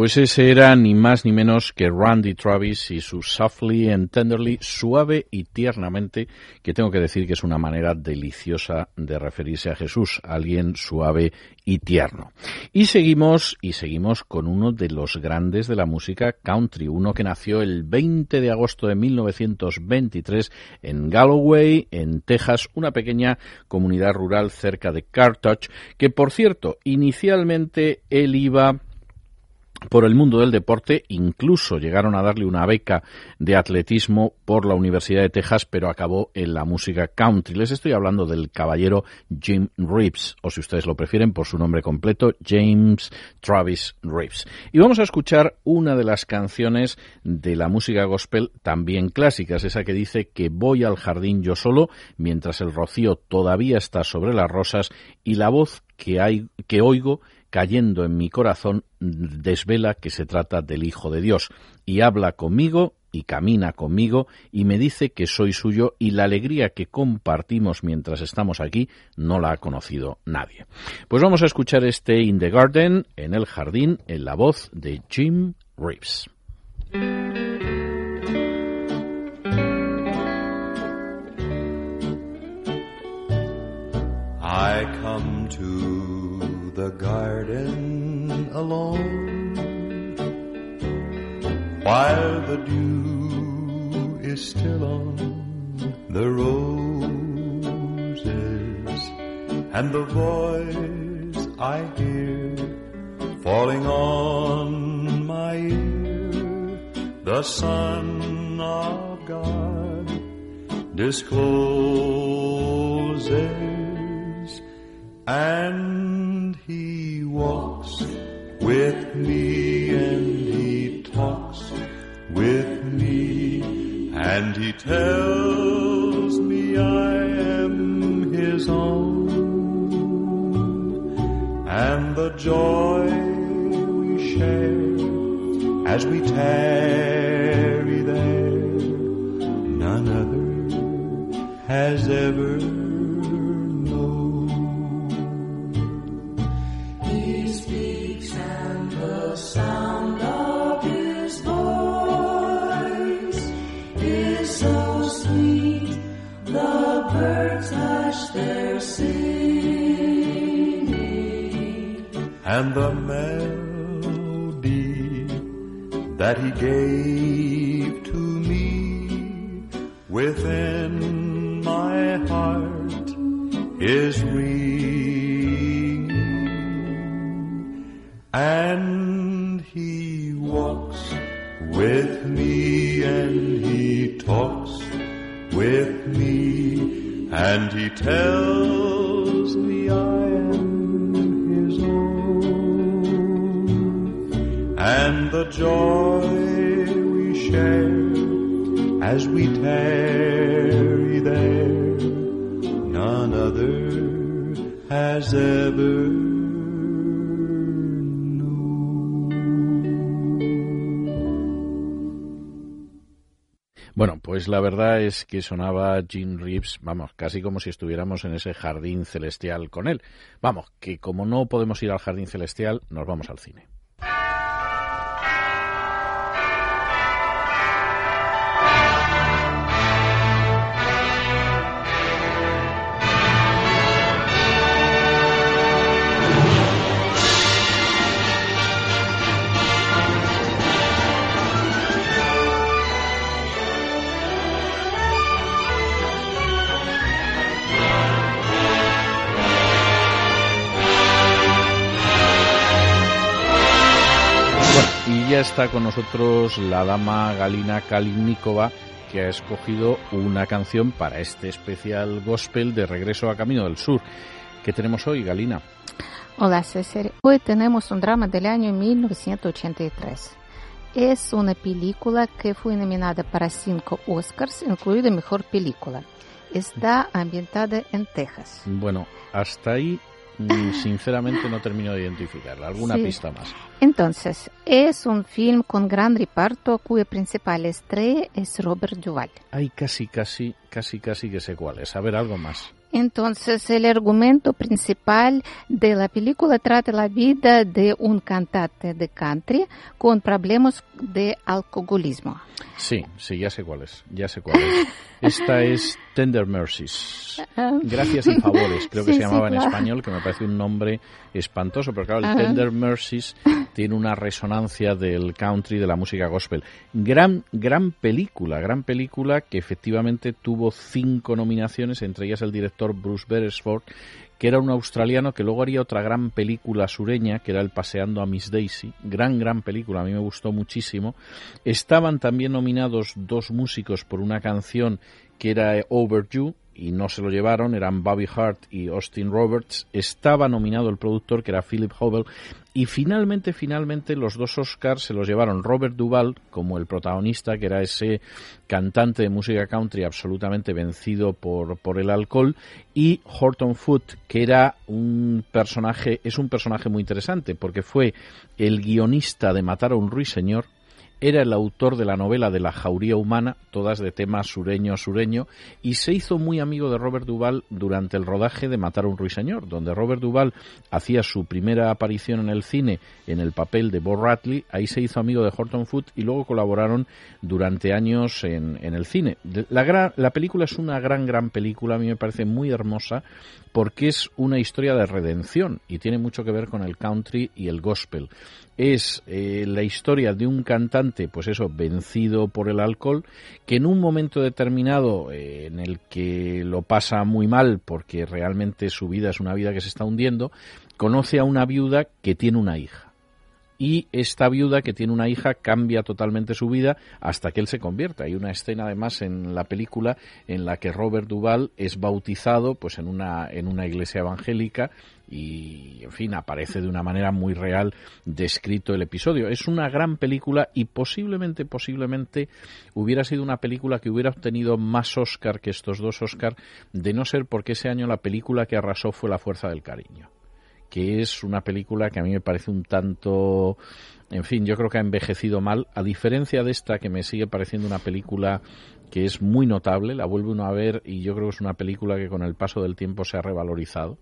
Pues ese era ni más ni menos que Randy Travis y su Softly and Tenderly, suave y tiernamente, que tengo que decir que es una manera deliciosa de referirse a Jesús, alguien suave y tierno. Y seguimos, y seguimos con uno de los grandes de la música country, uno que nació el 20 de agosto de 1923 en Galloway, en Texas, una pequeña comunidad rural cerca de Carthage, que por cierto, inicialmente él iba por el mundo del deporte, incluso llegaron a darle una beca de atletismo por la Universidad de Texas, pero acabó en la música country. Les estoy hablando del caballero Jim Reeves, o si ustedes lo prefieren por su nombre completo, James Travis Reeves. Y vamos a escuchar una de las canciones de la música gospel también clásicas, esa que dice que voy al jardín yo solo, mientras el rocío todavía está sobre las rosas y la voz que, hay, que oigo cayendo en mi corazón desvela que se trata del Hijo de Dios y habla conmigo y camina conmigo y me dice que soy suyo y la alegría que compartimos mientras estamos aquí no la ha conocido nadie. Pues vamos a escuchar este In the Garden, en el jardín, en la voz de Jim Reeves. The garden alone while the dew is still on the roses and the voice I hear falling on my ear the Son of God discloses and he walks with me and he talks with me. And he tells me I am his own. And the joy we share as we tarry there none other has ever and the melody that he gave to me within my heart is ringing and he walks with me and he talks with me and he tells pues la verdad es que sonaba Jim Reeves, vamos, casi como si estuviéramos en ese jardín celestial con él. Vamos, que como no podemos ir al jardín celestial, nos vamos al cine. Ya está con nosotros la dama Galina Kalinnikova, que ha escogido una canción para este especial gospel de Regreso a Camino del Sur. ¿Qué tenemos hoy, Galina? Hola César, hoy tenemos un drama del año 1983. Es una película que fue nominada para cinco Oscars, incluida Mejor Película. Está ambientada en Texas. Bueno, hasta ahí sinceramente no termino de identificarla. ¿Alguna Sí. pista más? Entonces, es un film con gran reparto cuya principal estrella es Robert Duvall. Ay, casi, casi, casi, casi que sé cuál es. A ver, algo más. Entonces, el argumento principal de la película trata la vida de un cantante de country con problemas de alcoholismo. Sí, sí, ya sé cuál es. Ya sé cuál es. Esta es Tender Mercies. Gracias y favores, creo que Sí, se llamaba sí, en claro. español, que me parece un nombre espantoso, pero claro, el Ajá. Tender Mercies tiene una resonancia del country, de la música gospel. Gran, gran película, gran película que efectivamente tuvo cinco nominaciones, entre ellas el director Bruce Beresford, que era un australiano que luego haría otra gran película sureña, que era el Paseando a Miss Daisy. Gran, gran película, a mí me gustó muchísimo. Estaban también nominados dos músicos por una canción que era Over You, y no se lo llevaron, eran Bobby Hart y Austin Roberts. Estaba nominado el productor, que era Philip Hubble, y finalmente, finalmente, los dos Oscars se los llevaron Robert Duvall como el protagonista, que era ese cantante de música country absolutamente vencido por, por el alcohol, y Horton Foote, que era un personaje, es un personaje muy interesante, porque fue el guionista de Matar a un ruiseñor, era el autor de la novela de la jauría humana, todas de tema sureño-sureño, y se hizo muy amigo de Robert Duvall durante el rodaje de Matar a un ruiseñor, donde Robert Duvall hacía su primera aparición en el cine en el papel de Bo Radley, ahí se hizo amigo de Horton Foote y luego colaboraron durante años en, en el cine. La, gran- la película es una gran, gran película, a mí me parece muy hermosa, porque es una historia de redención y tiene mucho que ver con el country y el gospel. Es eh, la historia de un cantante, pues eso, vencido por el alcohol, que en un momento determinado eh, en el que lo pasa muy mal porque realmente su vida es una vida que se está hundiendo, conoce a una viuda que tiene una hija y esta viuda que tiene una hija cambia totalmente su vida hasta que él se convierta. Hay una escena además en la película en la que Robert Duvall es bautizado pues en una en una iglesia evangélica y en fin aparece de una manera muy real descrito el episodio. Es una gran película y posiblemente posiblemente hubiera sido una película que hubiera obtenido más Oscar que estos dos Oscar de no ser porque ese año la película que arrasó fue La fuerza del cariño que es una película que a mí me parece un tanto, en fin, yo creo que ha envejecido mal, a diferencia de esta que me sigue pareciendo una película que es muy notable, la vuelve uno a ver y yo creo que es una película que con el paso del tiempo se ha revalorizado.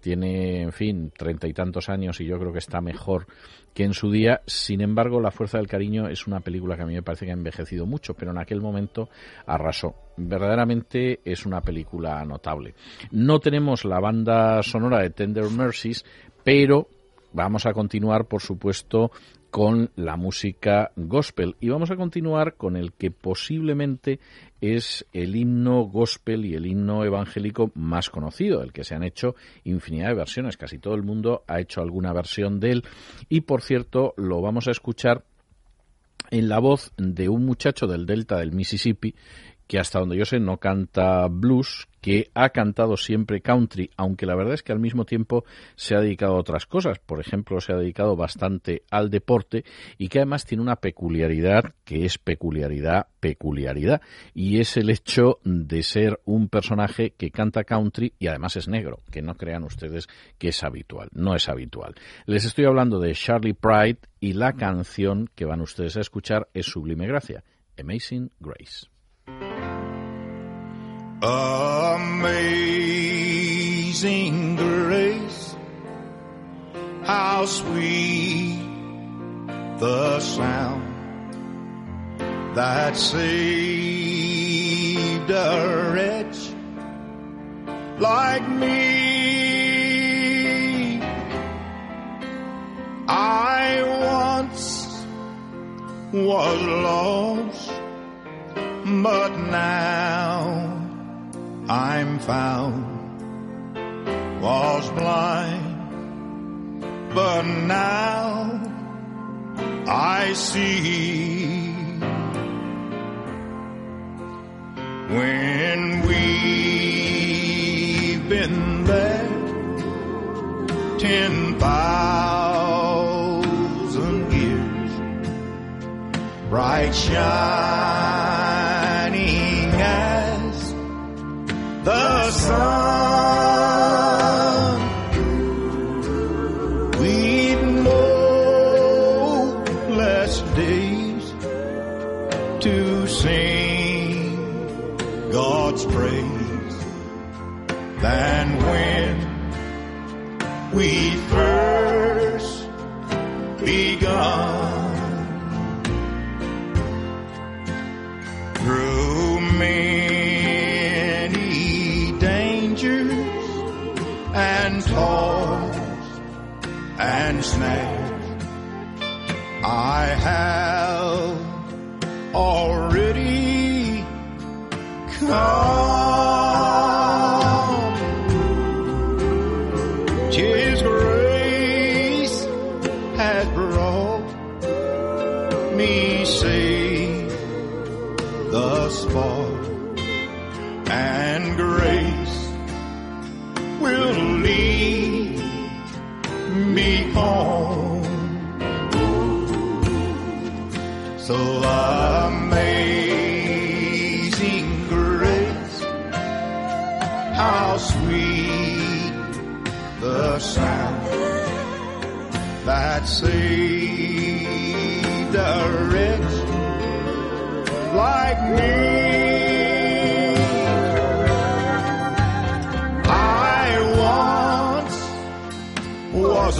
Tiene, en fin, treinta y tantos años y yo creo que está mejor que en su día. Sin embargo, La Fuerza del Cariño es una película que a mí me parece que ha envejecido mucho, pero en aquel momento arrasó. Verdaderamente es una película notable. No tenemos la banda sonora de Tender Mercies, pero vamos a continuar, por supuesto, con la música gospel. Y vamos a continuar con el que posiblemente es el himno gospel y el himno evangélico más conocido, el que se han hecho infinidad de versiones, casi todo el mundo ha hecho alguna versión de él. Y por cierto lo vamos a escuchar en la voz de un muchacho del delta del Mississippi que hasta donde yo sé no canta blues, que ha cantado siempre country, aunque la verdad es que al mismo tiempo se ha dedicado a otras cosas. Por ejemplo, se ha dedicado bastante al deporte y que además tiene una peculiaridad que es peculiaridad, peculiaridad, y es el hecho de ser un personaje que canta country y además es negro, que no crean ustedes que es habitual, no es habitual. Les estoy hablando de Charlie Pride y la canción que van ustedes a escuchar es Sublime Gracia, Amazing Grace. Amazing grace, how sweet the sound that saved a wretch like me. I once was lost, but now I'm found. Was blind, but now I see. When we've been there ten thousand years, bright shining the sun. We'd no less days to sing God's praise than when we first have already come.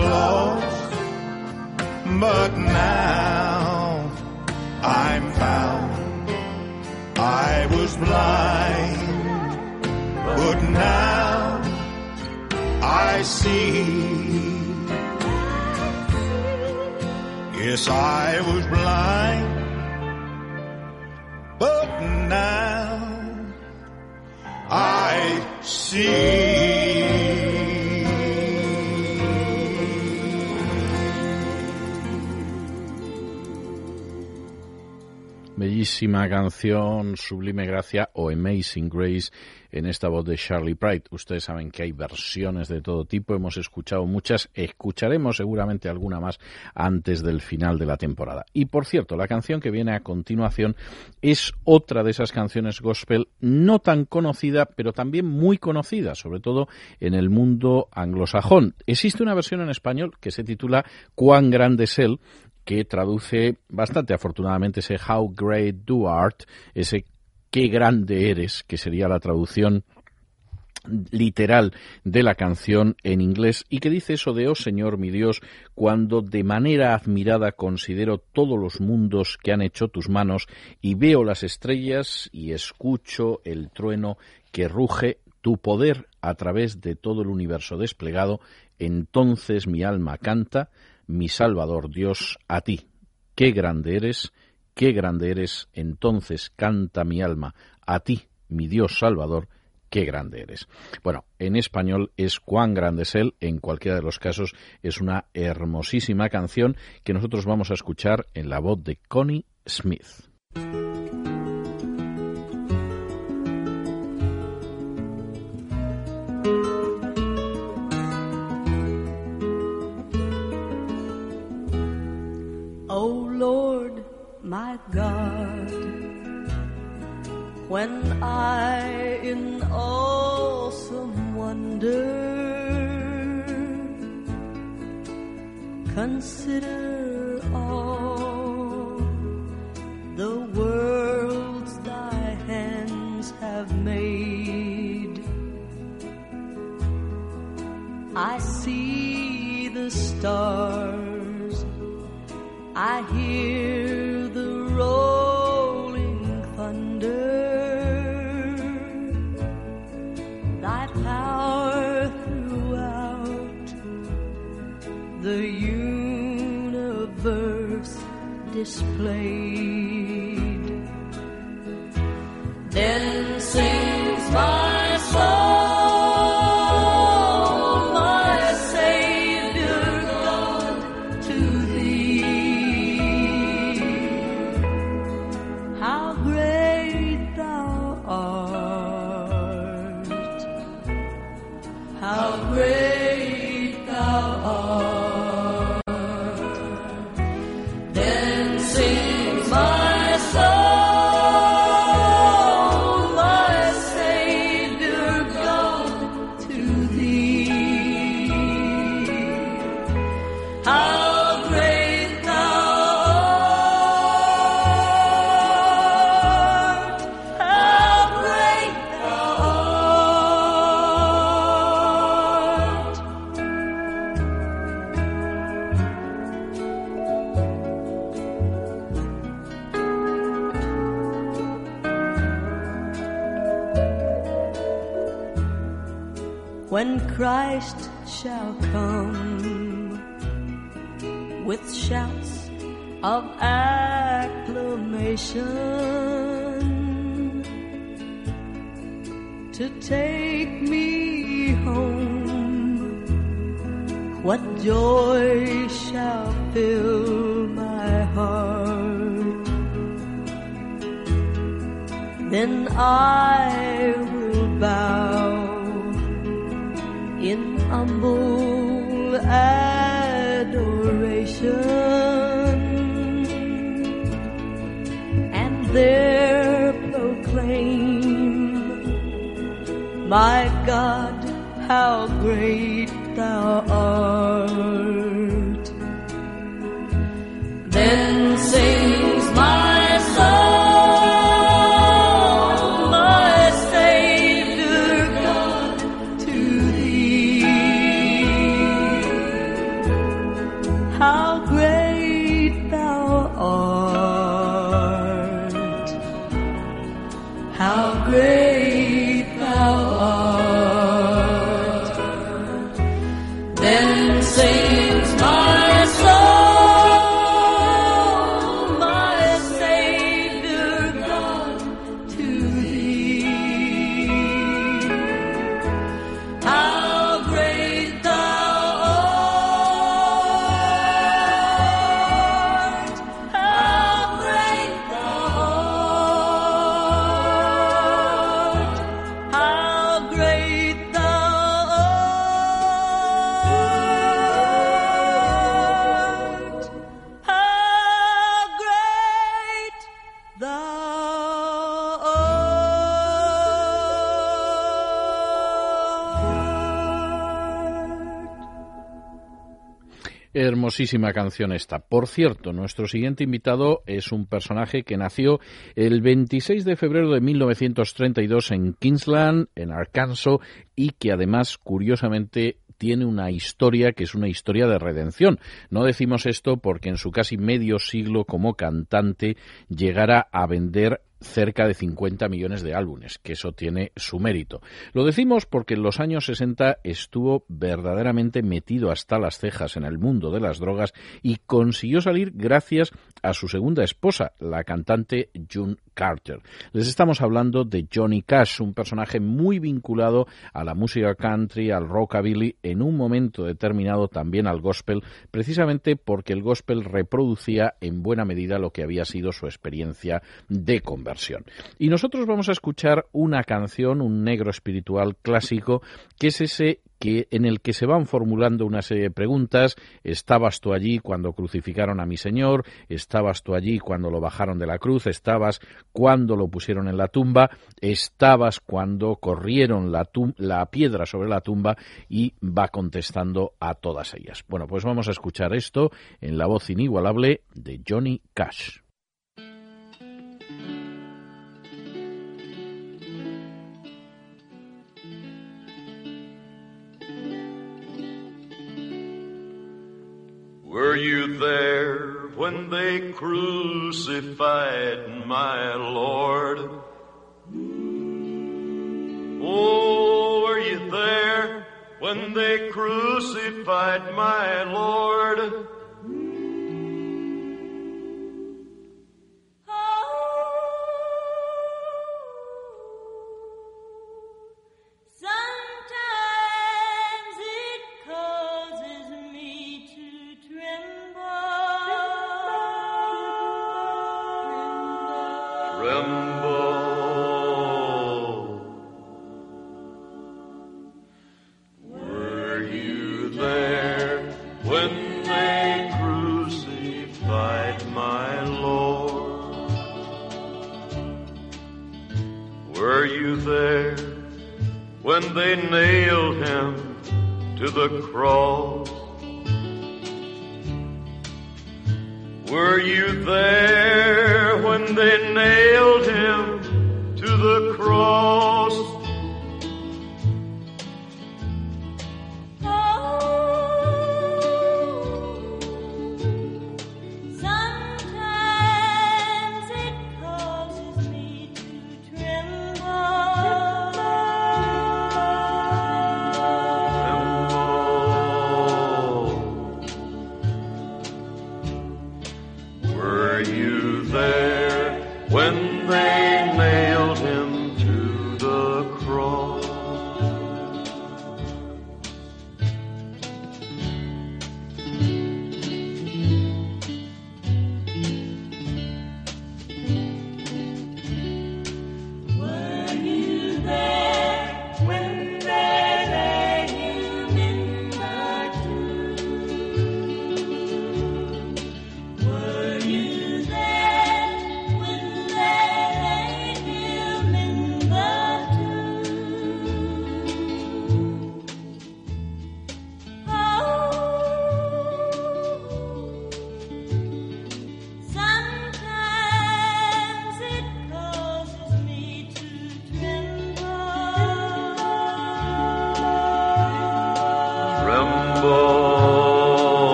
Lost, but now I'm found. I was blind, but now I see. Yes, I was blind, Bellísima canción, Sublime Gracia o Amazing Grace en esta voz de Charlie Pride. Ustedes saben que hay versiones de todo tipo, hemos escuchado muchas, escucharemos seguramente alguna más antes del final de la temporada. Y por cierto, la canción que viene a continuación es otra de esas canciones gospel no tan conocida, pero también muy conocida, sobre todo en el mundo anglosajón. Existe una versión en español que se titula Cuán grande es él, que traduce bastante afortunadamente ese How Great Du Art, ese Qué grande eres, que sería la traducción literal de la canción en inglés y que dice eso de, oh Señor mi Dios, cuando de manera admirada considero todos los mundos que han hecho tus manos y veo las estrellas y escucho el trueno que ruge tu poder a través de todo el universo desplegado, entonces mi alma canta, mi Salvador Dios, a ti. Qué grande eres, qué grande eres, entonces canta mi alma, a ti, mi Dios Salvador, qué grande eres. Bueno, en español es cuán grande es él, en cualquiera de los casos es una hermosísima canción que nosotros vamos a escuchar en la voz de Connie Smith. My God, when I in awesome wonder consider all the worlds thy hands have made, I see the stars. I hear Hermosísima canción esta. Por cierto, nuestro siguiente invitado es un personaje que nació el 26 de febrero de 1932 en Kingsland, en Arkansas, y que además, curiosamente, tiene una historia que es una historia de redención. No decimos esto porque en su casi medio siglo como cantante llegara a vender cerca de 50 millones de álbumes, que eso tiene su mérito. Lo decimos porque en los años 60 estuvo verdaderamente metido hasta las cejas en el mundo de las drogas y consiguió salir gracias a su segunda esposa, la cantante June Carter. Les estamos hablando de Johnny Cash, un personaje muy vinculado a la música country, al rockabilly, en un momento determinado también al gospel, precisamente porque el gospel reproducía en buena medida lo que había sido su experiencia de conversión. Y nosotros vamos a escuchar una canción, un negro espiritual clásico, que es ese que en el que se van formulando una serie de preguntas. ¿Estabas tú allí cuando crucificaron a mi Señor? ¿Estabas tú allí cuando lo bajaron de la cruz? ¿Estabas cuando lo pusieron en la tumba? ¿Estabas cuando corrieron la, piedra sobre la tumba? Y va contestando a todas ellas. Bueno, pues vamos a escuchar esto en la voz inigualable de Johnny Cash. Were you there when they crucified my Lord? Oh, were you there when they crucified my Lord? They nailed him to the cross? Were you there when they nailed him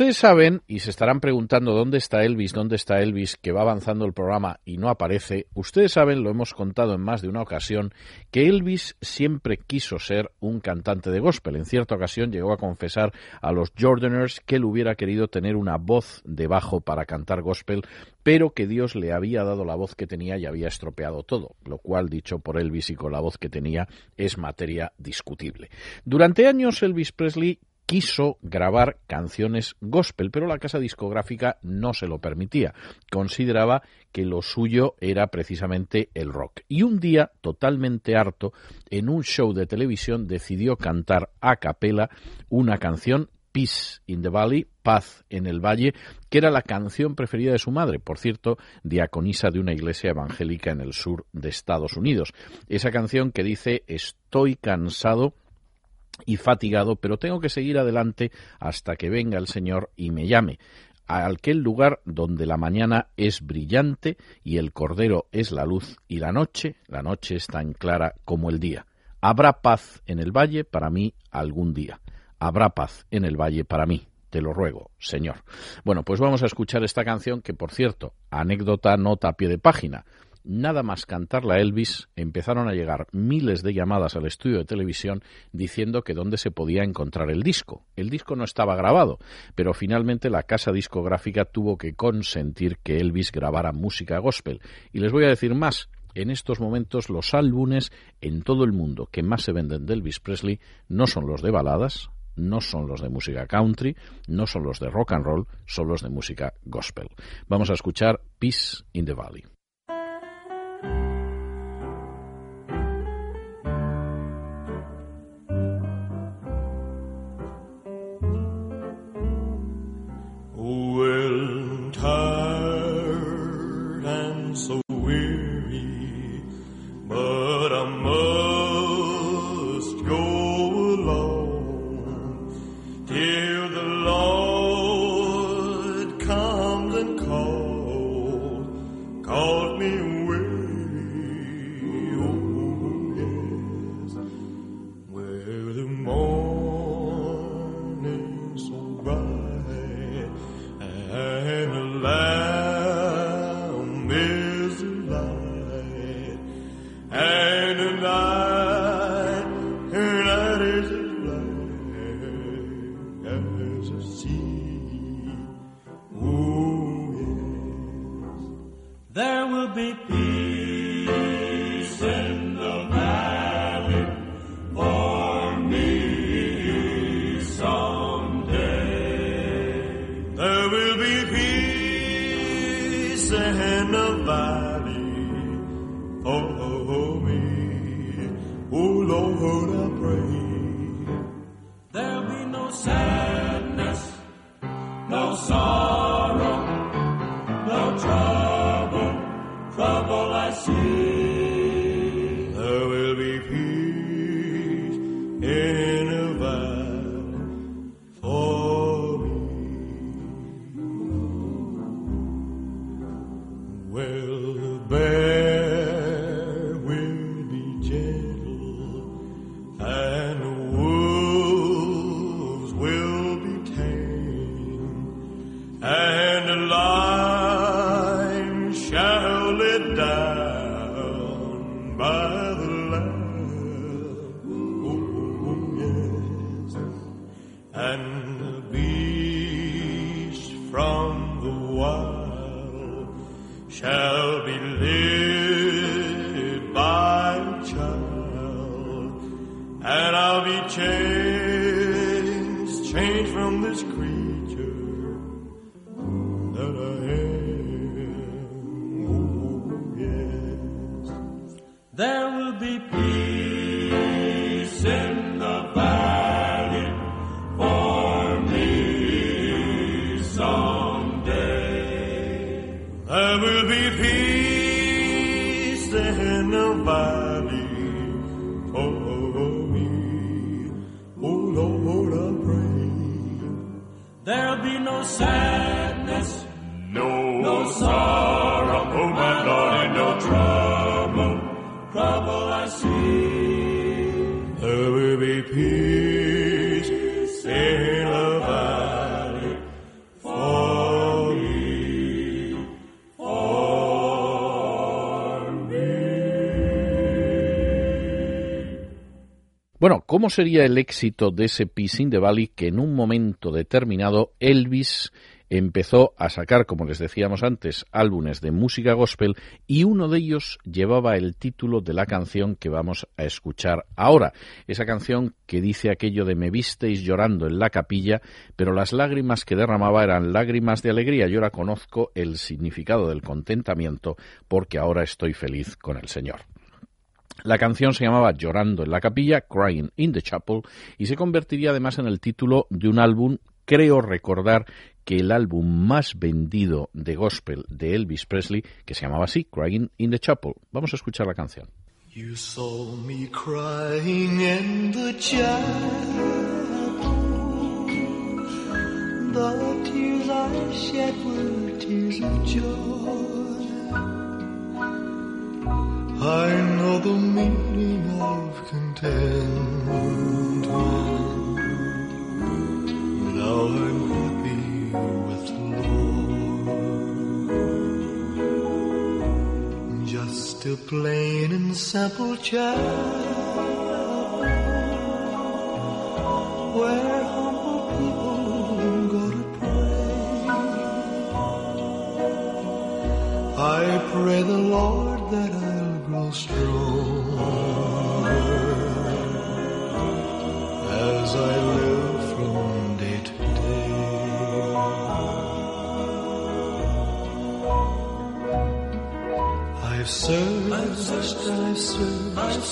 Ustedes saben y se estarán preguntando dónde está Elvis, dónde está Elvis, que va avanzando el programa y no aparece. Ustedes saben, lo hemos contado en más de una ocasión, que Elvis siempre quiso ser un cantante de gospel. En cierta ocasión llegó a confesar a los Jordaners que él hubiera querido tener una voz de bajo para cantar gospel, pero que Dios le había dado la voz que tenía y había estropeado todo, lo cual, dicho por Elvis y con la voz que tenía, es materia discutible. Durante años Elvis Presley quiso grabar canciones gospel, pero la casa discográfica no se lo permitía. Consideraba que lo suyo era precisamente el rock. Y un día, totalmente harto, en un show de televisión decidió cantar a capela una canción Peace in the Valley, Paz en el Valle, que era la canción preferida de su madre, por cierto, diaconisa de una iglesia evangélica en el sur de Estados Unidos. Esa canción que dice Estoy cansado y fatigado, pero tengo que seguir adelante hasta que venga el Señor y me llame a aquel lugar donde la mañana es brillante y el cordero es la luz y la noche, la noche es tan clara como el día. Habrá paz en el valle para mí algún día. Habrá paz en el valle para mí. Te lo ruego, Señor. Bueno, pues vamos a escuchar esta canción que, por cierto, anécdota nota a pie de página nada más cantarla Elvis, empezaron a llegar miles de llamadas al estudio de televisión diciendo que dónde se podía encontrar el disco. El disco no estaba grabado, pero finalmente la casa discográfica tuvo que consentir que Elvis grabara música gospel. Y les voy a decir más. En estos momentos los álbumes en todo el mundo que más se venden de Elvis Presley no son los de baladas, no son los de música country, no son los de rock and roll, son los de música gospel. Vamos a escuchar Peace in the Valley. Calls me ¿cómo sería el éxito de ese Peace in the Valley que en un momento determinado Elvis empezó a sacar, como les decíamos antes, álbumes de música gospel y uno de ellos llevaba el título de la canción que vamos a escuchar ahora. Esa canción que dice aquello de me visteis llorando en la capilla, pero las lágrimas que derramaba eran lágrimas de alegría. Yo ahora conozco el significado del contentamiento porque ahora estoy feliz con el Señor. La canción se llamaba Llorando en la capilla, Crying in the Chapel, y se convertiría además en el título de un álbum, creo recordar que el álbum más vendido de gospel de Elvis Presley, que se llamaba así, Crying in the Chapel. Vamos a escuchar la canción. You saw me crying in the. The tears I shed were tears of joy. The meaning of contentment. Now I'm happy with the Lord. Just a plain and simple child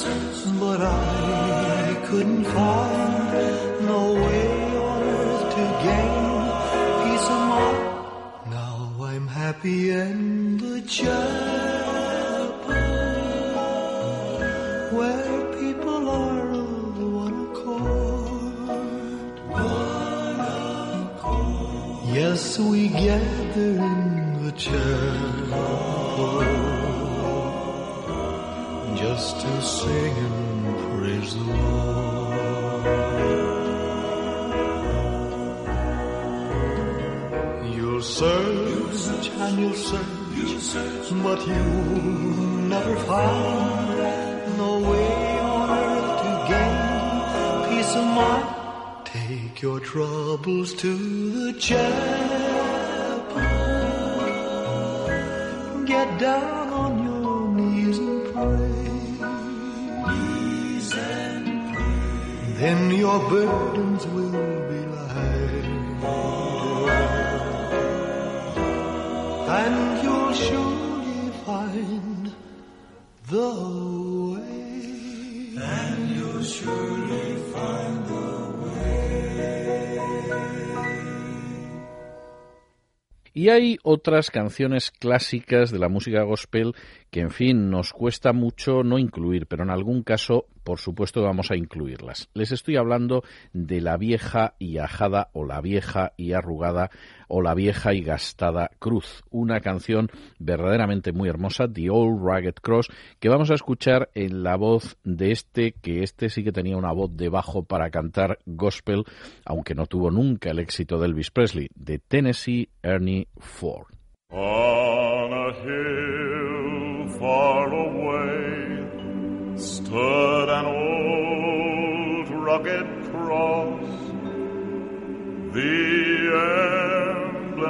but I couldn't find and you'll search, but you'll never find no way on earth to gain peace of mind. Take your troubles to the chapel. Get down on your knees and pray. Knees and pray. Then your burdens you'll surely find the way. And you'll surely find the Y hay otras canciones clásicas de la música gospel que, en fin, nos cuesta mucho no incluir, pero en algún caso, por supuesto, vamos a incluirlas. Les estoy hablando de la vieja y ajada o la vieja y arrugada o la vieja y gastada cruz, una canción verdaderamente muy hermosa, The Old Ragged Cross, que vamos a escuchar en la voz de este, que este sí que tenía una voz de bajo para cantar gospel, aunque no tuvo nunca el éxito de Elvis Presley, de Tennessee Ernie Ford.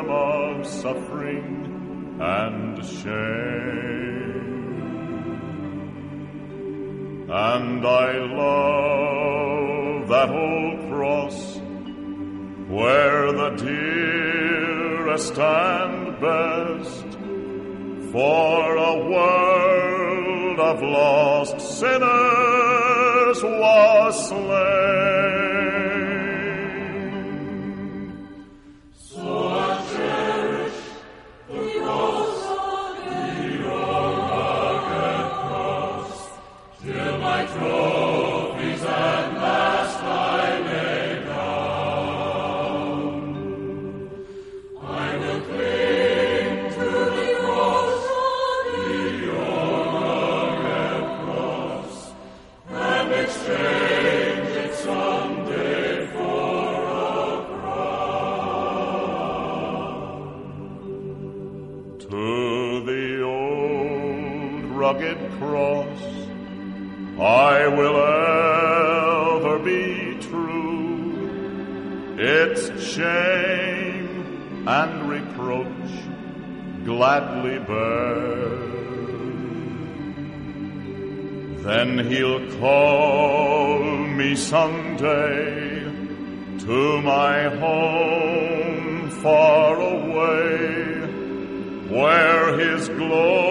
Of suffering and shame. And I love that old cross where the dearest and best for a world of lost sinners was slain. He'll call me someday to my home far away, where his glory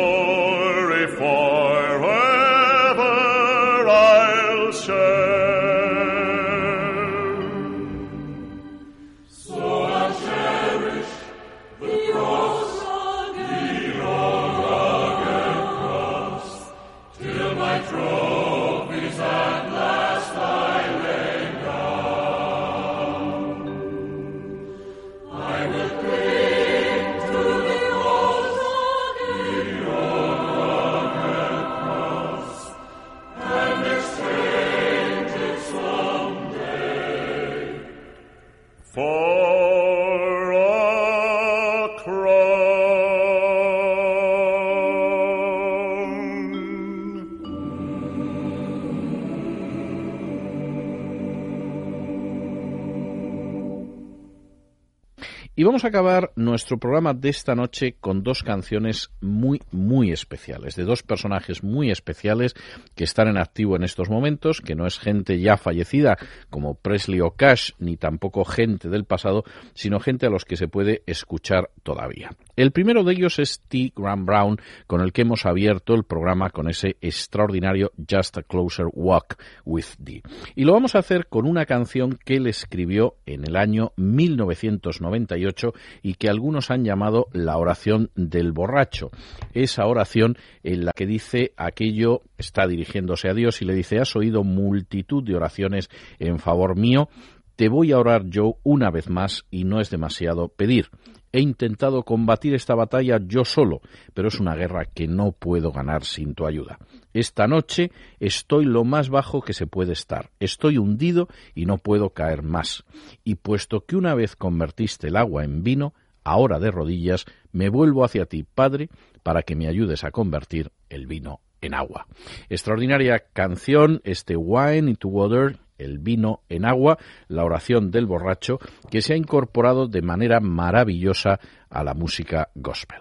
acabar nuestro programa de esta noche con dos canciones muy, muy especiales, de dos personajes muy especiales que están en activo en estos momentos, que no es gente ya fallecida como Presley o Cash, ni tampoco gente del pasado, sino gente a los que se puede escuchar todavía. El primero de ellos es T. Graham Brown, con el que hemos abierto el programa con ese extraordinario Just a Closer Walk with Thee. Y lo vamos a hacer con una canción que él escribió en el año 1998 y que algunos han llamado la oración del borracho. Esa oración en la que dice aquello, está dirigiéndose a Dios y le dice, has oído multitud de oraciones en favor mío, te voy a orar yo una vez más y no es demasiado pedir. He intentado combatir esta batalla yo solo, pero es una guerra que no puedo ganar sin tu ayuda. Esta noche estoy lo más bajo que se puede estar. Estoy hundido y no puedo caer más. Y puesto que una vez convertiste el agua en vino, ahora de rodillas me vuelvo hacia ti, Padre, para que me ayudes a convertir el vino en agua. Extraordinaria canción, este Wine into Water, el vino en agua, la oración del borracho, que se ha incorporado de manera maravillosa a la música gospel.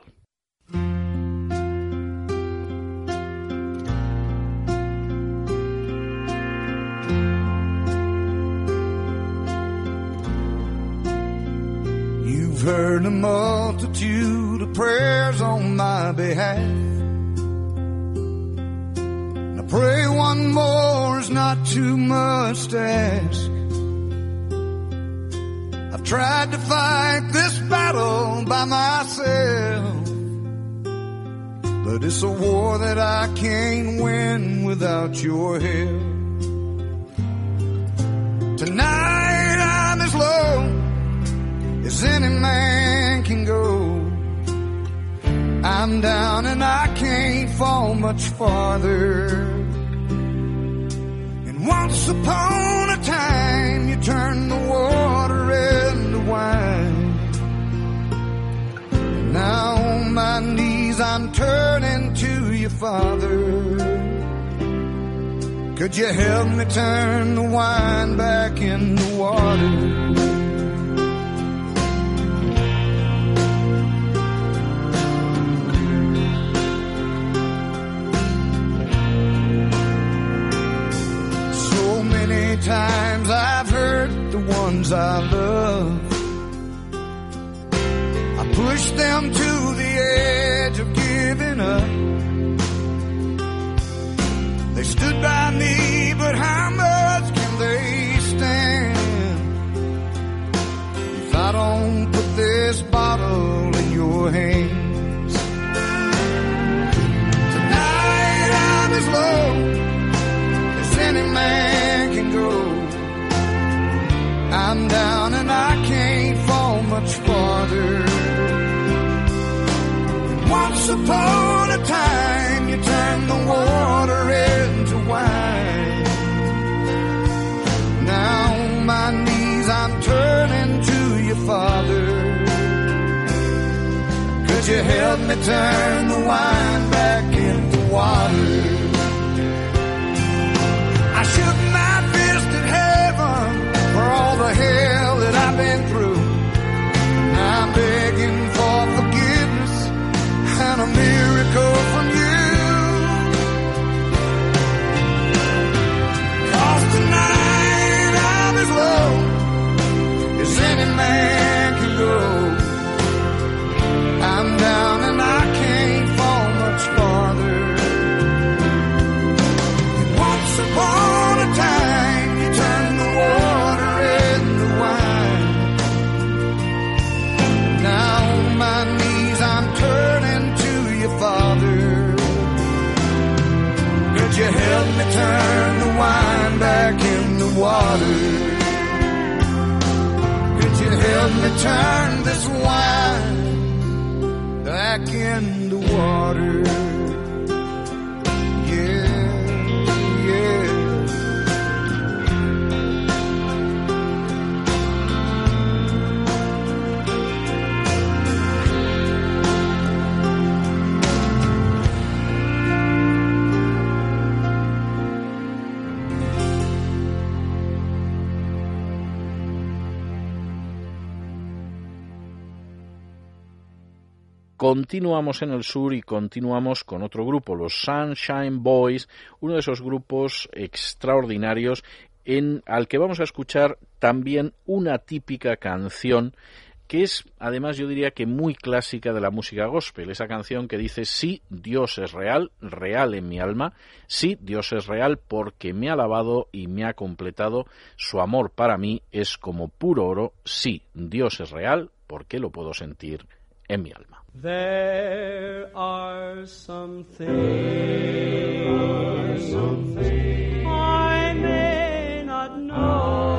You've heard a multitude of prayers on my behalf. And I pray one more is not too much to ask. I've tried to fight this battle by myself. But it's a war that I can't win without your help. Tonight I'm as low as any man can go. I'm down and I can't fall much farther. And once upon a time, you turned the water into wine. Now on my knees, I'm turning to you, Father. Could you help me turn the wine back into water? Many times I've hurt the ones I love. I pushed them to the edge of giving up. They stood by me, but how much can they stand? If I don't put this bottle in your hands. Tonight I'm as low any man can go. I'm down and I can't fall much farther. Once upon a time, you turned the water into wine. Now on my knees, I'm turning to you, Father. Could you help me turn the wine back into water? the hell that I've been through. I'm begging for forgiveness and a miracle from you. Cause tonight I'm as low as any man. Turn the wine back in the water? Could you help me turn this wine back in the water? Continuamos en el sur y continuamos con otro grupo, los Sunshine Boys, uno de esos grupos extraordinarios en al que vamos a escuchar también una típica canción que es además yo diría que muy clásica de la música gospel, esa canción que dice sí, Dios es real, real en mi alma, sí, Dios es real porque me ha lavado y me ha completado, su amor para mí es como puro oro, sí, Dios es real porque lo puedo sentir en mi alma. There are some things I may not know.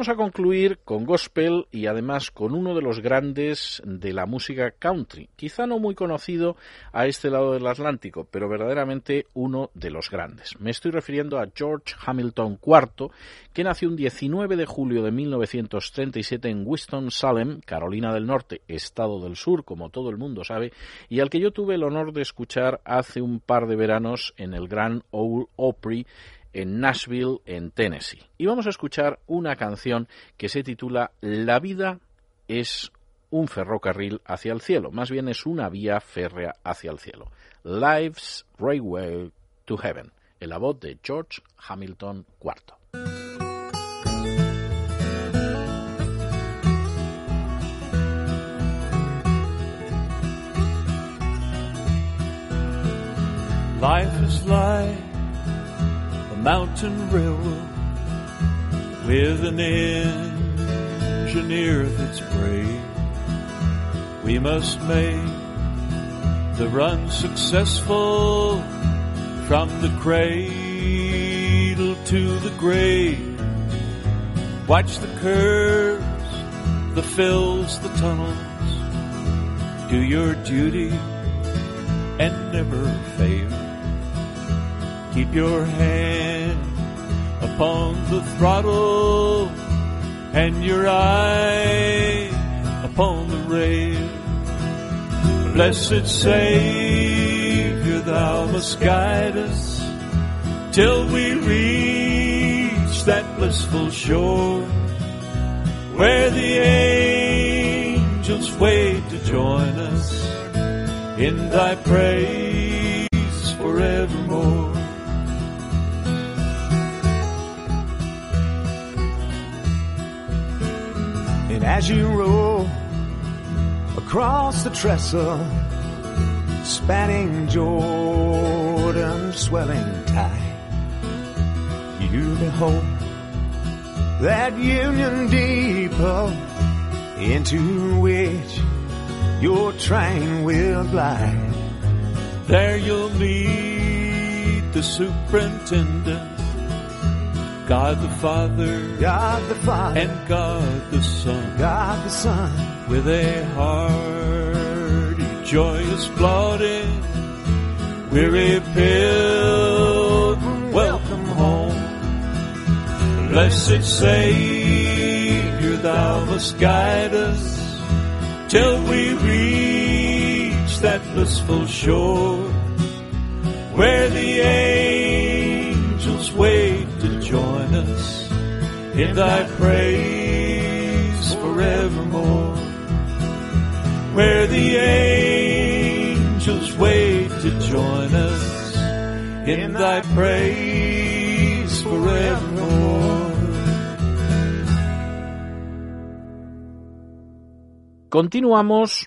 Vamos a concluir con gospel y además con uno de los grandes de la música country, quizá no muy conocido a este lado del Atlántico, pero verdaderamente uno de los grandes. Me estoy refiriendo a George Hamilton IV, que nació un 19 de julio de 1937 en Winston-Salem, Carolina del Norte, estado del sur, como todo el mundo sabe, y al que yo tuve el honor de escuchar hace un par de veranos en el Grand Ole Opry en Nashville, en Tennessee. Y vamos a escuchar una canción que se titula La vida es un ferrocarril hacia el cielo, más bien es una vía férrea hacia el cielo. Life's Railway to Heaven, en la voz de George Hamilton IV. Life is mountain railroad with an engineer that's brave. We must make the run successful from the cradle to the grave. Watch the curves, the fills, the tunnels. Do your duty and never fail. Keep your hand upon the throttle and your eye upon the rail. Blessed Savior, thou must guide us till we reach that blissful shore where the angels wait to join us in thy praise as you roll across the trestle, spanning Jordan's swelling tide, you behold that union depot into which your train will glide. There you'll meet the superintendent, God the Father, God the Father, and God the Son, God the Son, with a hearty, joyous lauding, weary pilgrim, welcome home. Blessed Savior, thou must guide us till we reach that blissful shore where the angels wait us in thy praise forevermore. Where the angels wait to join us in thy praise forevermore. Continuamos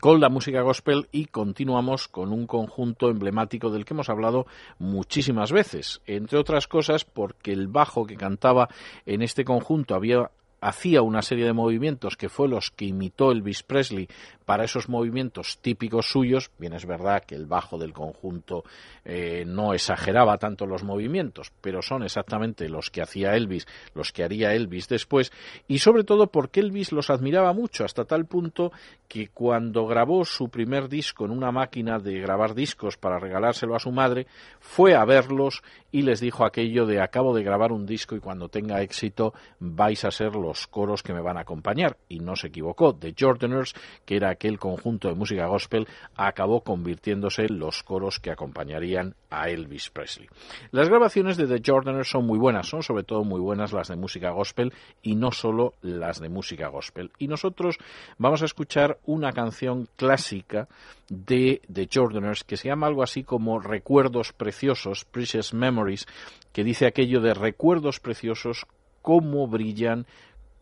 con la música gospel y continuamos con un conjunto emblemático del que hemos hablado muchísimas veces, entre otras cosas porque el bajo que cantaba en este conjunto había hacía una serie de movimientos que fue los que imitó Elvis Presley para esos movimientos típicos suyos. Bien, es verdad que el bajo del conjunto eh, no exageraba tanto los movimientos, pero son exactamente los que hacía Elvis, los que haría Elvis después, y sobre todo porque Elvis los admiraba mucho, hasta tal punto que cuando grabó su primer disco en una máquina de grabar discos para regalárselo a su madre, fue a verlos y les dijo aquello de acabo de grabar un disco y cuando tenga éxito vais a ser los coros que me van a acompañar. Y no se equivocó. The Jordaners, que era aquel conjunto de música gospel, acabó convirtiéndose en los coros que acompañarían a Elvis Presley. Las grabaciones de The Jordaners son muy buenas, son sobre todo muy buenas las de música gospel y no solo las de música gospel. Y nosotros vamos a escuchar una canción clásica de The Jordaners que se llama algo así como Recuerdos Preciosos, Precious Memories, que dice aquello de recuerdos preciosos cómo brillan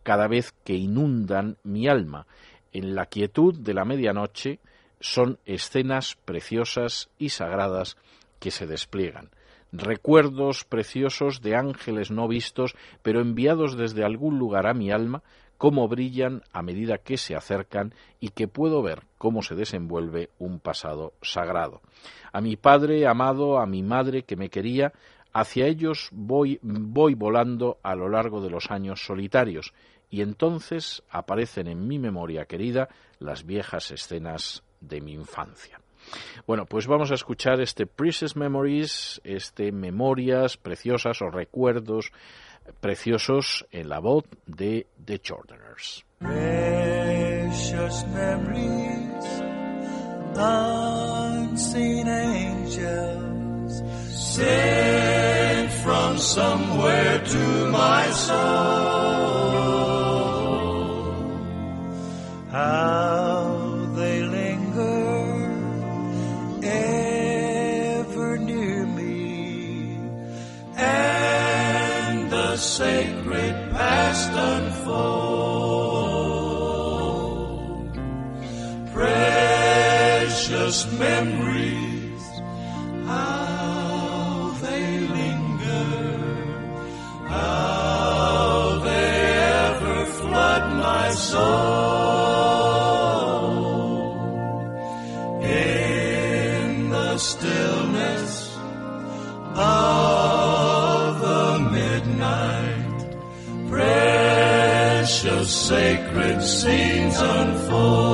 cada vez que inundan mi alma. En la quietud de la medianoche son escenas preciosas y sagradas que se despliegan. Recuerdos preciosos de ángeles no vistos, pero enviados desde algún lugar a mi alma, cómo brillan a medida que se acercan y que puedo ver cómo se desenvuelve un pasado sagrado. A mi padre amado, a mi madre que me quería, hacia ellos voy, voy volando a lo largo de los años solitarios, y entonces aparecen en mi memoria querida las viejas escenas de mi infancia. Bueno, pues vamos a escuchar este Precious Memories, este Memorias preciosas o recuerdos preciosos en la voz de The Jordaners. Precious memories, unseen angels, sent from somewhere to my soul. how they linger ever near me, and the sacred past unfold. Precious memories. Scenes unfold.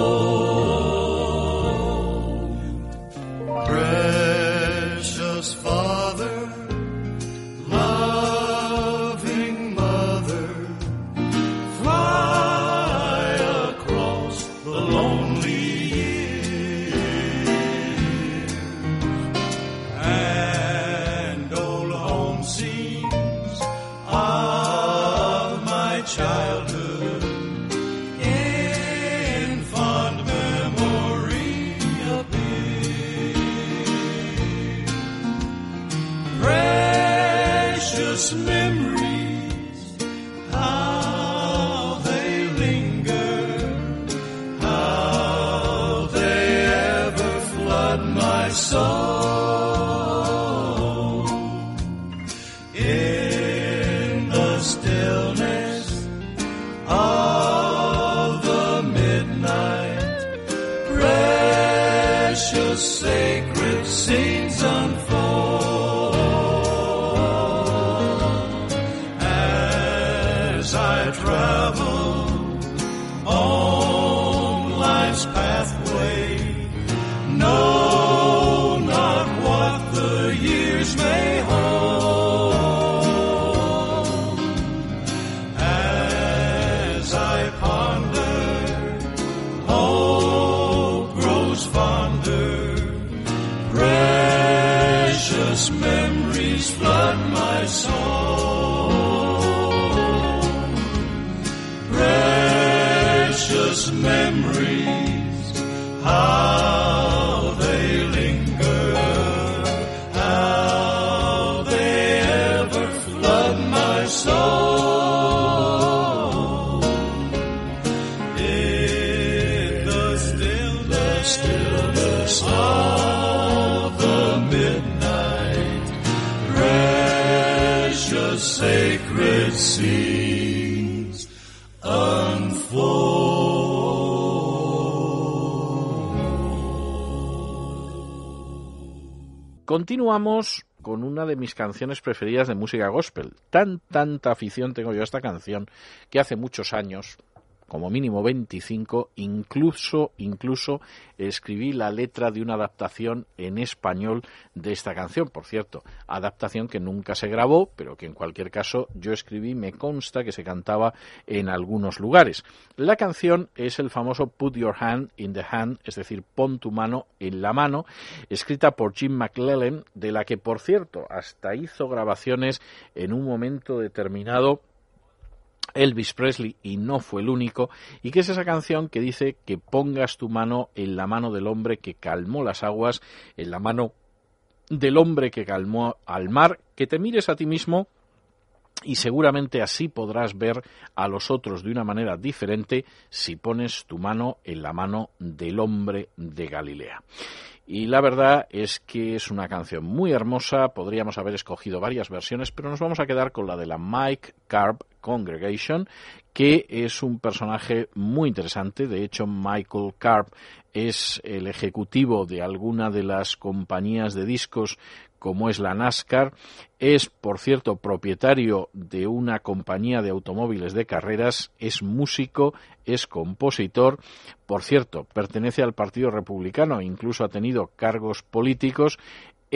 Continuamos con una de mis canciones preferidas de música gospel. Tan, tanta afición tengo yo a esta canción que hace muchos años, como mínimo 25, incluso, incluso escribí la letra de una adaptación en español de esta canción. Por cierto, adaptación que nunca se grabó, pero que en cualquier caso yo escribí, me consta que se cantaba en algunos lugares. La canción es el famoso Put Your Hand in the Hand, es decir, pon tu mano en la mano, escrita por Jim McClellan, de la que, por cierto, hasta hizo grabaciones en un momento determinado Elvis Presley y no fue el único, y que es esa canción que dice que pongas tu mano en la mano del hombre que calmó las aguas, en la mano del hombre que calmó al mar, que te mires a ti mismo y seguramente así podrás ver a los otros de una manera diferente si pones tu mano en la mano del hombre de Galilea. Y la verdad es que es una canción muy hermosa, podríamos haber escogido varias versiones, pero nos vamos a quedar con la de la Mike Carp Congregation, que es un personaje muy interesante. De hecho, Michael Carp es el ejecutivo de alguna de las compañías de discos como es la NASCAR, es, por cierto, propietario de una compañía de automóviles de carreras, es músico, es compositor, por cierto, pertenece al Partido Republicano, incluso ha tenido cargos políticos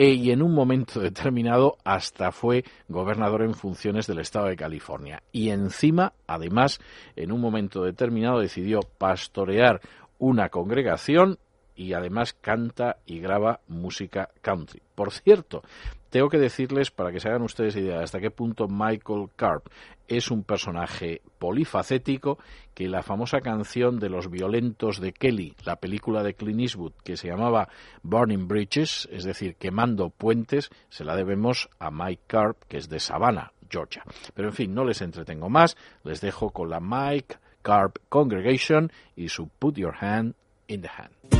e, y en un momento determinado hasta fue gobernador en funciones del estado de California. Y encima, además, en un momento determinado decidió pastorear una congregación y además canta y graba música country. Por cierto, tengo que decirles, para que se hagan ustedes idea, hasta qué punto Michael Carp es un personaje polifacético, que la famosa canción de los violentos de Kelly, la película de Clint Eastwood, que se llamaba Burning Bridges, es decir, quemando puentes, se la debemos a Mike Carp, que es de Savannah, Georgia. Pero en fin, no les entretengo más, les dejo con la Mike Carp Congregation y su Put Your Hand in the Hand.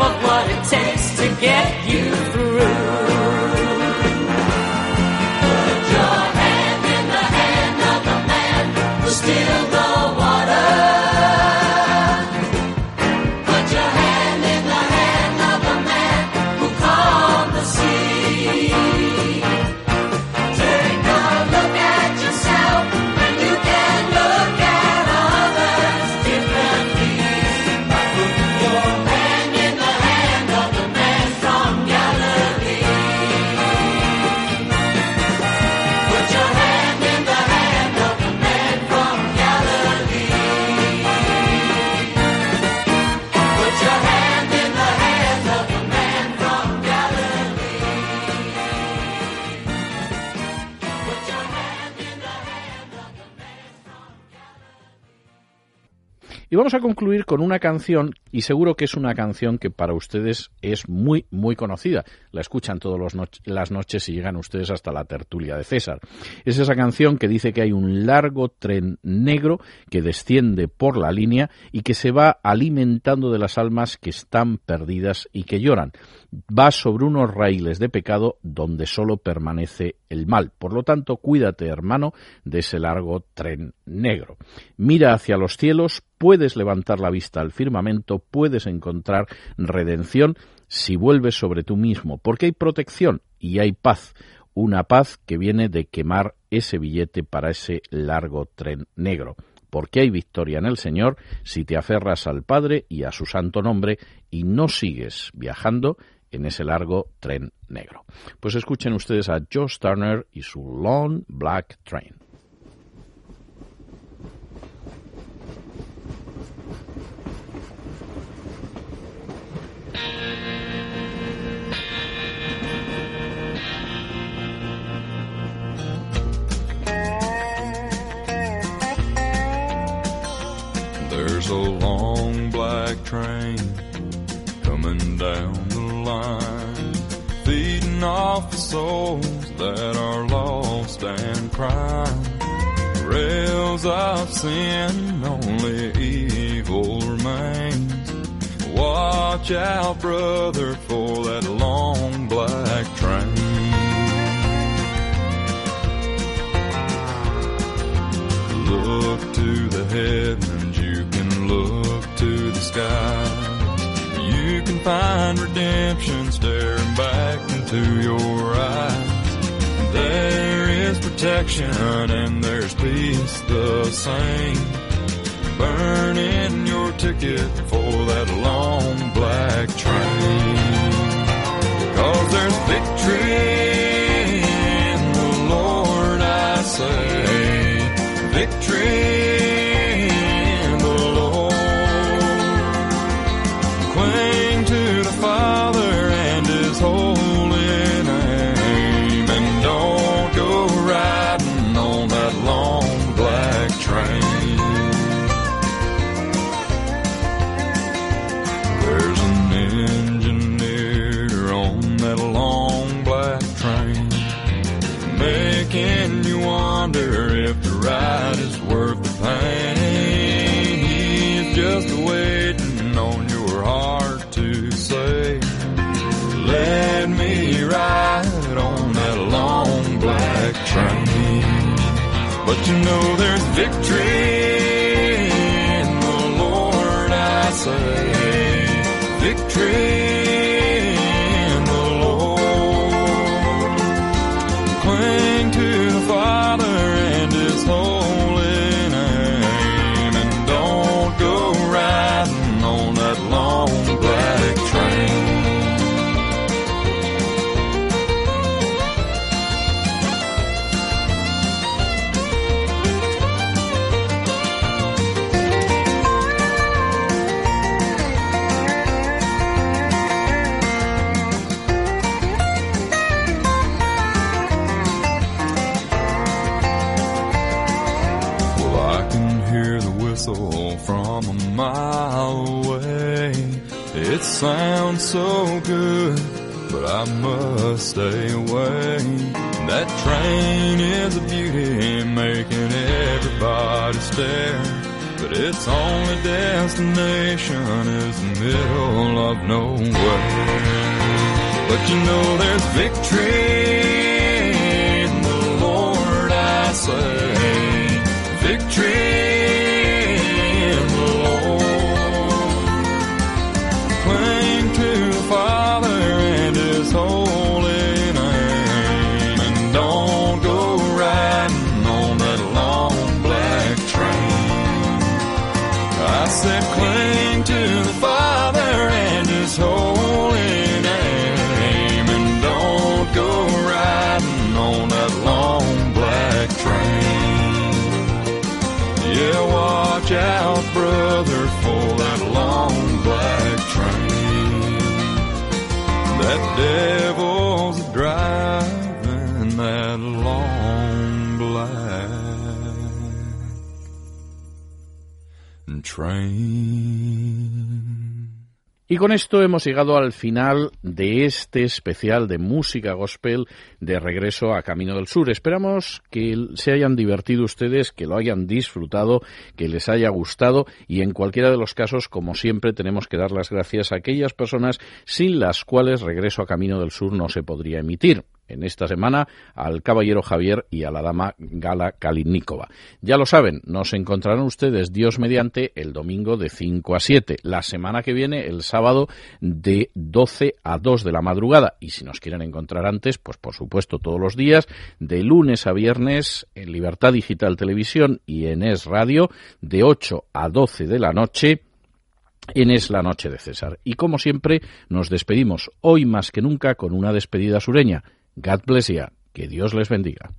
Of what it takes to get you vamos a concluir con una canción, y seguro que es una canción que para ustedes es muy, muy conocida. La escuchan todas las noches y llegan ustedes hasta la tertulia de César. Es esa canción que dice que hay un largo tren negro que desciende por la línea y que se va alimentando de las almas que están perdidas y que lloran. Va sobre unos raíles de pecado donde solo permanece el mal. Por lo tanto, cuídate, hermano, de ese largo tren negro. Mira hacia los cielos, puedes levantar la vista al firmamento, puedes encontrar redención si vuelves sobre tú mismo, porque hay protección y hay paz, una paz que viene de quemar ese billete para ese largo tren negro. Porque hay victoria en el Señor si te aferras al Padre y a su santo nombre y no sigues viajando en ese largo tren negro. Pues escuchen ustedes a Josh Turner y su Long Black Train. There's a long black train coming down the line, feeding off the souls that are lost and crying. Rails of sin, only evil remains. Watch out, brother, for that long black train. Look to the heavens, you can look to the skies find redemption staring back into your eyes. There is protection and there's peace the same. Burning your ticket for that long black train. Cause there's victory in the Lord, I say. But you know there's victory in the Lord, I say. Sounds so good, but I must stay away. That train is a beauty, making everybody stare. But its only destination is the middle of nowhere. But you know there's victory in the Lord, I say. Victory con esto hemos llegado al final de este especial de música gospel de regreso a Camino del Sur. Esperamos que se hayan divertido ustedes, que lo hayan disfrutado, que les haya gustado y en cualquiera de los casos, como siempre, tenemos que dar las gracias a aquellas personas sin las cuales regreso a Camino del Sur no se podría emitir en esta semana al caballero Javier y a la dama Gala Kalinikova. Ya lo saben, nos encontrarán ustedes Dios mediante el domingo de 5 a 7, la semana que viene el sábado de 12 a 2 de la madrugada y si nos quieren encontrar antes, pues por supuesto todos los días de lunes a viernes en Libertad Digital Televisión y en Es Radio de 8 a 12 de la noche en Es la Noche de César. Y como siempre, nos despedimos hoy más que nunca con una despedida sureña. God bless you. Que Dios les bendiga.